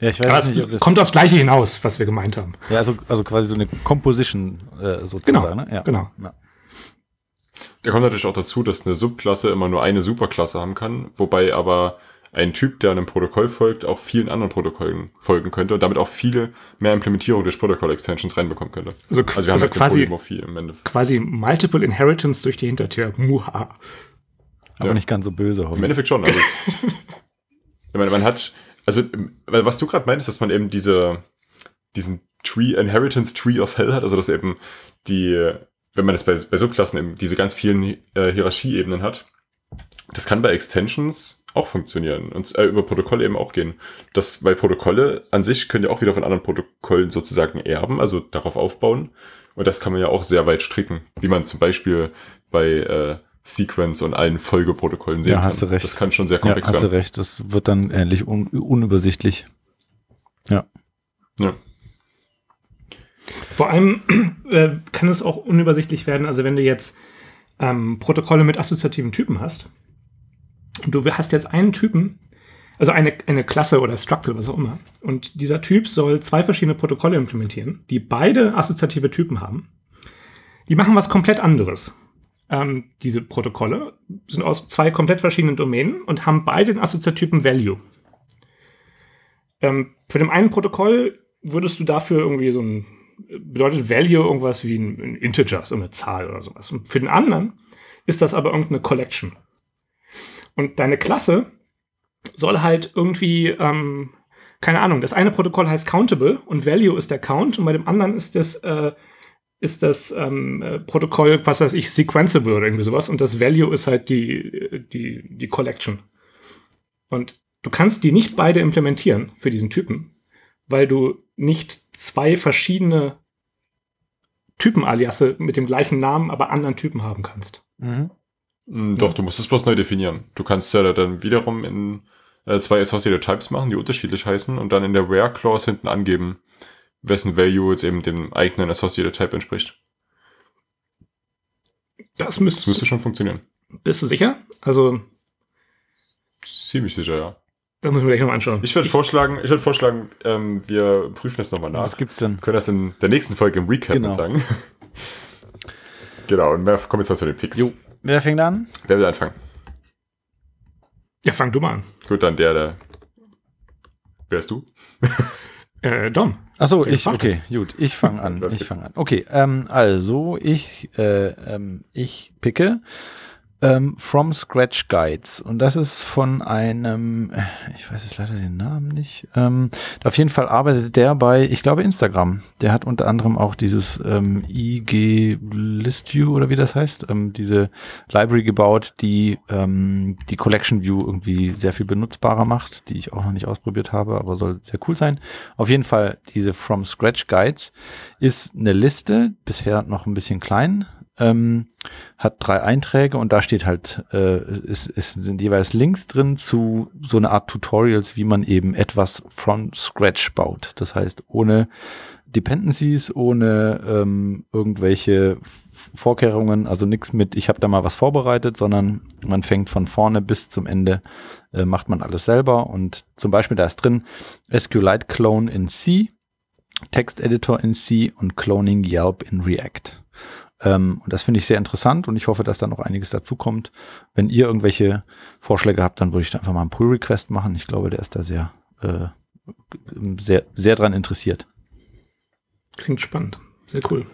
Ja, ich weiß Aber nicht, ob das kommt aufs Gleiche hinaus, was wir gemeint haben. Ja, also, also quasi so eine Composition äh, sozusagen. Genau, ne? ja. genau. Ja. Da kommt natürlich auch dazu, dass eine Subklasse immer nur eine Superklasse haben kann, wobei aber ein Typ, der einem Protokoll folgt, auch vielen anderen Protokollen folgen könnte und damit auch viele mehr Implementierung durch Protokoll-Extensions reinbekommen könnte. Also, also wir haben also quasi, Polymorphie im Endeffekt. Quasi Multiple Inheritance durch die Hintertür. Muha. Aber ja. nicht ganz so böse. Im Endeffekt schon. Also ich meine, man hat, also was du gerade meinst, dass man eben diese, diesen Tree, Inheritance Tree of Hell hat, also dass eben die, wenn man das bei, bei Subklassen eben diese ganz vielen äh, Hierarchieebenen hat, das kann bei Extensions auch funktionieren und äh, über Protokolle eben auch gehen. Das, weil Protokolle an sich können ja auch wieder von anderen Protokollen sozusagen erben, also darauf aufbauen. Und das kann man ja auch sehr weit stricken, wie man zum Beispiel bei äh, Sequence und allen Folgeprotokollen sehen ja, hast kann. Du recht. Das kann schon sehr komplex ja, hast werden. Hast du recht, das wird dann ähnlich un unübersichtlich. Ja. Ja. Vor allem äh, kann es auch unübersichtlich werden, also wenn du jetzt ähm, Protokolle mit assoziativen Typen hast, du hast jetzt einen Typen, also eine, eine Klasse oder Structure, was auch immer. Und dieser Typ soll zwei verschiedene Protokolle implementieren, die beide assoziative Typen haben. Die machen was komplett anderes. Ähm, diese Protokolle sind aus zwei komplett verschiedenen Domänen und haben beide den Assoziatypen Value. Ähm, für den einen Protokoll würdest du dafür irgendwie so ein, bedeutet Value irgendwas wie ein, ein Integer, so eine Zahl oder sowas. Und für den anderen ist das aber irgendeine Collection. Und deine Klasse soll halt irgendwie, ähm, keine Ahnung, das eine Protokoll heißt Countable und Value ist der Count und bei dem anderen ist das, äh, ist das ähm, äh, Protokoll, was weiß ich, Sequenceable oder irgendwie sowas und das Value ist halt die, die, die Collection. Und du kannst die nicht beide implementieren für diesen Typen, weil du nicht zwei verschiedene Typenaliasse mit dem gleichen Namen, aber anderen Typen haben kannst. Mhm. Hm, doch, du musst es bloß neu definieren. Du kannst ja dann wiederum in äh, zwei Associated Types machen, die unterschiedlich heißen und dann in der Where Clause hinten angeben, wessen Value jetzt eben dem eigenen Associated Type entspricht. Das müsste, das müsste schon funktionieren. Bist du sicher? Also. Ziemlich sicher, ja. Das müssen wir gleich nochmal anschauen. Ich würde vorschlagen, ich würde vorschlagen, ähm, wir prüfen das nochmal nach. Was gibt's denn? Können das in der nächsten Folge im Recap genau. sagen. genau, und wir kommen jetzt mal zu den Picks. Jo. Wer fängt an? Wer will anfangen? Ja, fang du mal an. Gut, dann der, der. Wer ist du? äh, Dom. Achso, ich, okay, gut, ich fange an. ich fange an. Okay, ähm, also ich, äh, ähm, ich picke ähm, From Scratch Guides. Und das ist von einem, äh, ich weiß jetzt leider den Namen nicht. Ähm, auf jeden Fall arbeitet der bei, ich glaube, Instagram. Der hat unter anderem auch dieses ähm, IG List View oder wie das heißt, ähm, diese Library gebaut, die ähm, die Collection View irgendwie sehr viel benutzbarer macht, die ich auch noch nicht ausprobiert habe, aber soll sehr cool sein. Auf jeden Fall diese From Scratch Guides ist eine Liste, bisher noch ein bisschen klein, ähm, hat drei Einträge und da steht halt, äh, es, es sind jeweils Links drin zu so einer Art Tutorials, wie man eben etwas from scratch baut. Das heißt, ohne Dependencies, ohne ähm, irgendwelche Vorkehrungen, also nichts mit, ich habe da mal was vorbereitet, sondern man fängt von vorne bis zum Ende, äh, macht man alles selber und zum Beispiel da ist drin SQLite Clone in C, Text Editor in C und Cloning Yelp in React. Ähm, und das finde ich sehr interessant und ich hoffe, dass da noch einiges dazu kommt. Wenn ihr irgendwelche Vorschläge habt, dann würde ich da einfach mal einen Pull-Request machen. Ich glaube, der ist da sehr, äh, sehr, sehr dran interessiert. Klingt spannend. Sehr cool.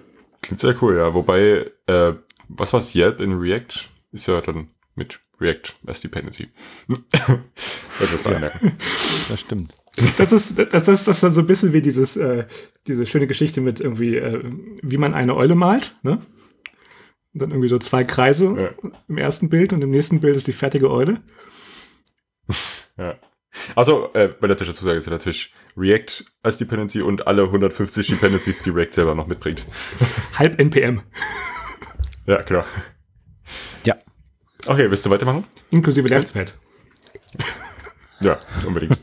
Klingt sehr cool, ja. Wobei, äh, was war Yelp in React? Ist ja dann mit React as Dependency. das, ja, das stimmt. Das ist, das ist, das ist dann so ein bisschen wie dieses, äh, diese schöne Geschichte mit irgendwie, äh, wie man eine Eule malt, ne? Und dann irgendwie so zwei Kreise ja. im ersten Bild und im nächsten Bild ist die fertige Eule. Ja. Also, äh, bei der Zusage ist ja natürlich React als Dependency und alle 150 Dependencies, die React selber noch mitbringt. Halb NPM. Ja, klar. Ja. Okay, willst du weitermachen? Inklusive Leftpad. Ja, unbedingt.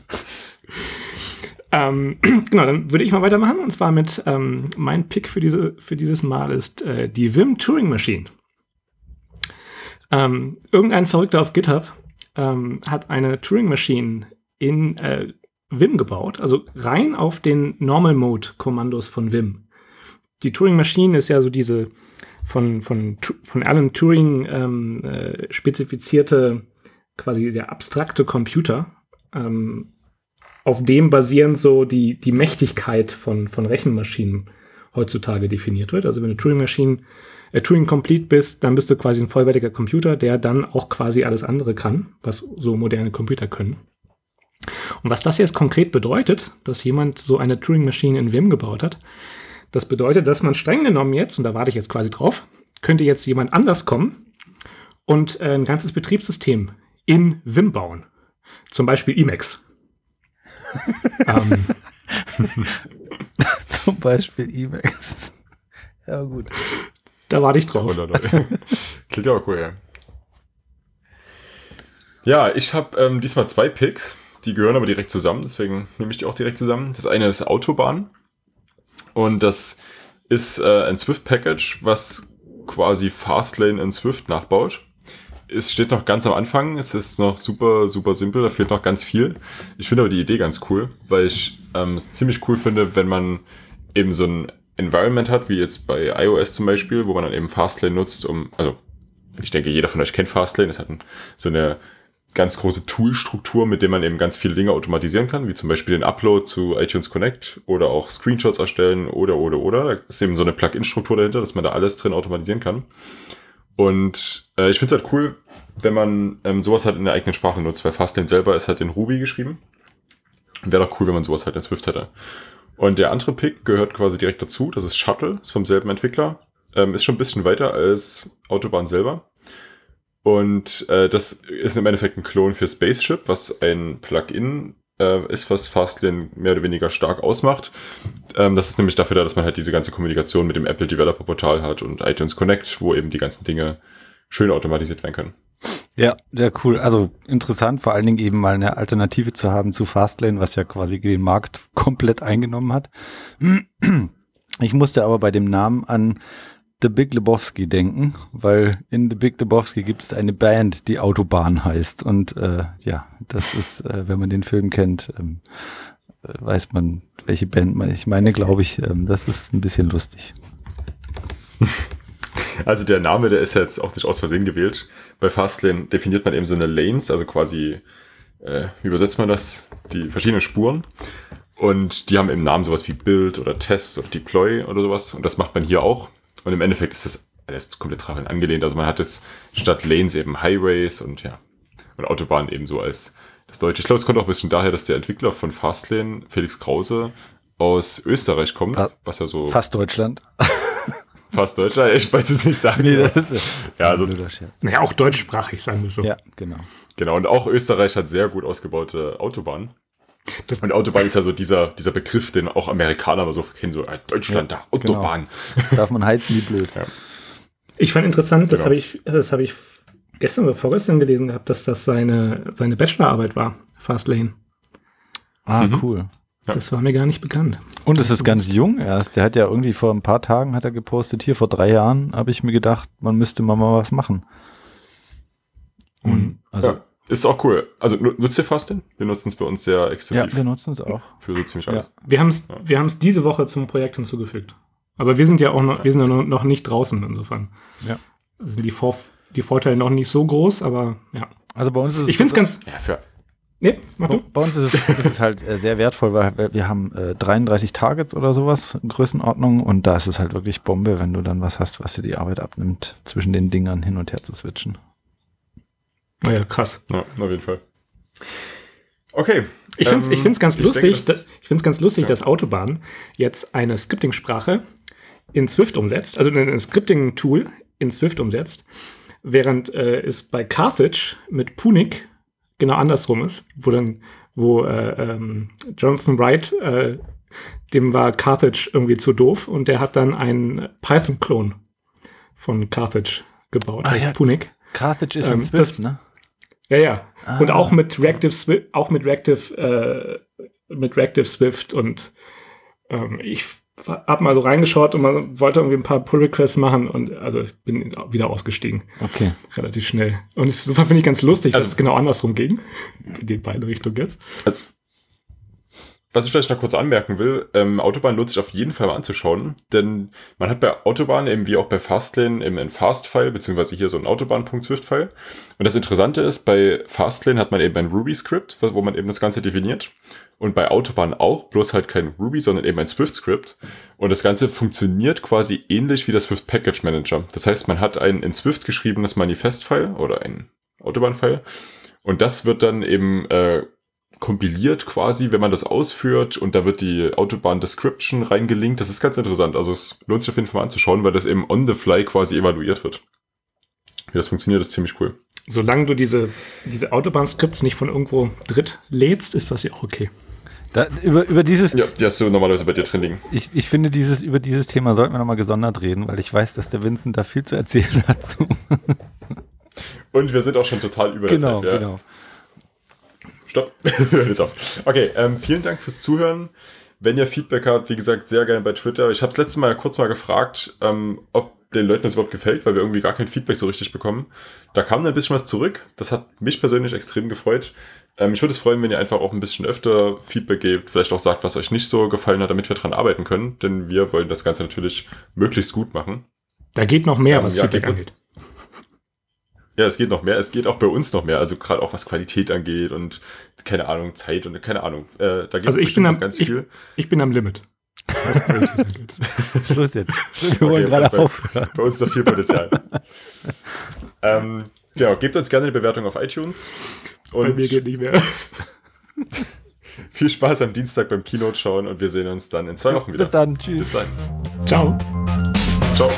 Ähm, genau, dann würde ich mal weitermachen. Und zwar mit ähm, mein Pick für, diese, für dieses Mal ist äh, die Vim Turing Machine. Ähm, irgendein Verrückter auf GitHub ähm, hat eine Turing Machine in äh, Vim gebaut, also rein auf den Normal Mode Kommandos von Vim. Die Turing Machine ist ja so diese von, von, von Alan Turing ähm, äh, spezifizierte, quasi der abstrakte Computer, ähm, auf dem basierend so die, die Mächtigkeit von, von Rechenmaschinen heutzutage definiert wird. Also wenn du Turing-Maschinen, äh, Turing Complete bist, dann bist du quasi ein vollwertiger Computer, der dann auch quasi alles andere kann, was so moderne Computer können. Und was das jetzt konkret bedeutet, dass jemand so eine Turing-Maschine in Vim gebaut hat, das bedeutet, dass man streng genommen jetzt, und da warte ich jetzt quasi drauf, könnte jetzt jemand anders kommen und äh, ein ganzes Betriebssystem in Vim bauen. Zum Beispiel Emacs um. Zum Beispiel Emacs. Ja, gut. Da war ich drauf. Klingt ja auch cool, ja. Ja, ich habe ähm, diesmal zwei Picks. Die gehören aber direkt zusammen, deswegen nehme ich die auch direkt zusammen. Das eine ist Autobahn. Und das ist äh, ein Swift-Package, was quasi Fastlane in Swift nachbaut es steht noch ganz am Anfang, es ist noch super, super simpel, da fehlt noch ganz viel. Ich finde aber die Idee ganz cool, weil ich ähm, es ziemlich cool finde, wenn man eben so ein Environment hat, wie jetzt bei iOS zum Beispiel, wo man dann eben Fastlane nutzt, um, also ich denke, jeder von euch kennt Fastlane, es hat ein, so eine ganz große Toolstruktur, mit der man eben ganz viele Dinge automatisieren kann, wie zum Beispiel den Upload zu iTunes Connect oder auch Screenshots erstellen oder, oder, oder. Da ist eben so eine Plugin-Struktur dahinter, dass man da alles drin automatisieren kann. Und äh, ich finde es halt cool, wenn man ähm, sowas halt in der eigenen Sprache nutzt, weil Fastlane selber ist halt in Ruby geschrieben. Wäre doch cool, wenn man sowas halt in Swift hätte. Und der andere Pick gehört quasi direkt dazu. Das ist Shuttle, ist vom selben Entwickler. Ähm, ist schon ein bisschen weiter als Autobahn selber. Und äh, das ist im Endeffekt ein Klon für Spaceship, was ein Plugin äh, ist, was Fastlane mehr oder weniger stark ausmacht. Ähm, das ist nämlich dafür da, dass man halt diese ganze Kommunikation mit dem Apple Developer Portal hat und iTunes Connect, wo eben die ganzen Dinge schön automatisiert werden können. Ja, sehr cool. Also interessant, vor allen Dingen eben mal eine Alternative zu haben zu Fastlane, was ja quasi den Markt komplett eingenommen hat. Ich musste aber bei dem Namen an The Big Lebowski denken, weil in The Big Lebowski gibt es eine Band, die Autobahn heißt. Und äh, ja, das ist, äh, wenn man den Film kennt, ähm, äh, weiß man, welche Band man. Ich meine, glaube ich, ähm, das ist ein bisschen lustig. Also der Name, der ist jetzt auch nicht aus Versehen gewählt. Bei Fastlane definiert man eben so eine Lanes, also quasi, äh, wie übersetzt man das? Die verschiedenen Spuren. Und die haben im Namen sowas wie Build oder Test oder Deploy oder sowas. Und das macht man hier auch. Und im Endeffekt ist das alles komplett daran angelehnt. Also man hat jetzt statt Lanes eben Highways und ja, und Autobahnen eben so als das Deutsche. Ich glaube, es kommt auch ein bisschen daher, dass der Entwickler von Fastlane, Felix Krause, aus Österreich kommt, was ja so. Fast Deutschland. Fast Deutschland, ich weiß es nicht sagen. Nee, das ist ja, also, naja, auch deutschsprachig, sagen wir so. Ja, genau. Genau, und auch Österreich hat sehr gut ausgebaute Autobahnen. Das und Autobahn ist ja so dieser, dieser Begriff, den auch Amerikaner aber so kennen, so äh, Deutschland, ja, da, Autobahn. Genau. Darf man heizen wie blöd. Ja. Ich fand interessant, das genau. habe ich, das habe ich gestern oder vorgestern gelesen gehabt, dass das seine, seine Bachelorarbeit war, Fastlane. Ah, mhm. cool. Ja. Das war mir gar nicht bekannt. Und es ist ganz jung erst. Der hat ja irgendwie vor ein paar Tagen hat er gepostet, hier vor drei Jahren habe ich mir gedacht, man müsste mal, mal was machen. Und mhm. also ja. Ist auch cool. Also nutzt ihr Fasting? Wir nutzen es bei uns sehr exzessiv. Ja, wir nutzen es auch. Für so ziemlich alles. Ja. Wir haben es ja. wir haben's diese Woche zum Projekt hinzugefügt. Aber wir sind ja auch noch, wir sind ja noch nicht draußen insofern. Ja. Also die, Vor die Vorteile noch nicht so groß, aber ja. Also bei uns ist es. Ich finde es ganz. Ja, für Nee, mach du. Bei uns ist es, ist es halt äh, sehr wertvoll, weil wir haben äh, 33 Targets oder sowas, in Größenordnung, und da ist es halt wirklich Bombe, wenn du dann was hast, was dir die Arbeit abnimmt, zwischen den Dingern hin und her zu switchen. Naja, krass. Ja, auf jeden Fall. Okay. Ich finde es ähm, ganz ich lustig, denke, ich find's ganz lustig, ja. dass Autobahn jetzt eine Scripting-Sprache in Swift umsetzt, also ein Scripting-Tool in Swift umsetzt, während äh, es bei Carthage mit Punic genau andersrum ist, wo dann, wo äh, ähm, Jonathan Wright, äh, dem war Carthage irgendwie zu doof und der hat dann einen Python-Klon von Carthage gebaut, ah, ja. Punic. Carthage ist ähm, in Swift, das, ne? Ja, ja. Ah, und auch mit Reactive Swift, auch mit Reactive, äh, mit Reactive Swift und ähm, ich hab mal so reingeschaut und man wollte irgendwie ein paar Pull-Requests machen und also ich bin wieder ausgestiegen. Okay. Relativ schnell. Und insofern finde ich ganz lustig, also, dass es genau andersrum ging. In die beide Richtungen jetzt. Also, was ich vielleicht noch kurz anmerken will, ähm, Autobahn lohnt sich auf jeden Fall mal anzuschauen, denn man hat bei Autobahn eben wie auch bei Fastlane eben ein Fast-File, beziehungsweise hier so ein Autobahn.swift-File. Und das Interessante ist, bei Fastlane hat man eben ein Ruby-Script, wo man eben das Ganze definiert. Und bei Autobahn auch, bloß halt kein Ruby, sondern eben ein Swift-Script. Und das Ganze funktioniert quasi ähnlich wie der Swift Package Manager. Das heißt, man hat ein in Swift geschriebenes Manifest-File oder ein Autobahn-File. Und das wird dann eben äh, kompiliert quasi, wenn man das ausführt und da wird die Autobahn-Description reingelinkt. Das ist ganz interessant. Also es lohnt sich auf jeden Fall mal anzuschauen, weil das eben on the fly quasi evaluiert wird. Wie das funktioniert, ist ziemlich cool. Solange du diese, diese Autobahn-Skripts nicht von irgendwo dritt lädst, ist das ja auch okay. Da, über, über dieses. Ja, die hast du normalerweise bei dir drin liegen. Ich, ich finde, dieses, über dieses Thema sollten wir nochmal gesondert reden, weil ich weiß, dass der Vincent da viel zu erzählen hat. Und wir sind auch schon total über genau, der Zeit. Ja. Genau. Stopp. Jetzt auf. Okay, ähm, vielen Dank fürs Zuhören. Wenn ihr Feedback habt, wie gesagt, sehr gerne bei Twitter. Ich habe es letztes Mal kurz mal gefragt, ähm, ob den Leuten das überhaupt gefällt, weil wir irgendwie gar kein Feedback so richtig bekommen. Da kam ein bisschen was zurück. Das hat mich persönlich extrem gefreut. Ähm, ich würde es freuen, wenn ihr einfach auch ein bisschen öfter Feedback gebt, vielleicht auch sagt, was euch nicht so gefallen hat, damit wir dran arbeiten können, denn wir wollen das Ganze natürlich möglichst gut machen. Da geht noch mehr, ähm, was ja, Feedback angeht. Ja, es geht noch mehr. Es geht auch bei uns noch mehr. Also gerade auch was Qualität angeht und keine Ahnung, Zeit und keine Ahnung. Äh, da geht also ich bin am, ganz viel. Ich, ich bin am Limit. Schluss jetzt. Wir wollen okay, gerade bei, aufhören. Bei uns noch viel Potenzial. ähm, genau, gebt uns gerne eine Bewertung auf iTunes. Und bei mir geht nicht mehr. viel Spaß am Dienstag beim Keynote schauen und wir sehen uns dann in zwei Wochen wieder. Bis dann. Tschüss. Bis dann. Ciao. Ciao.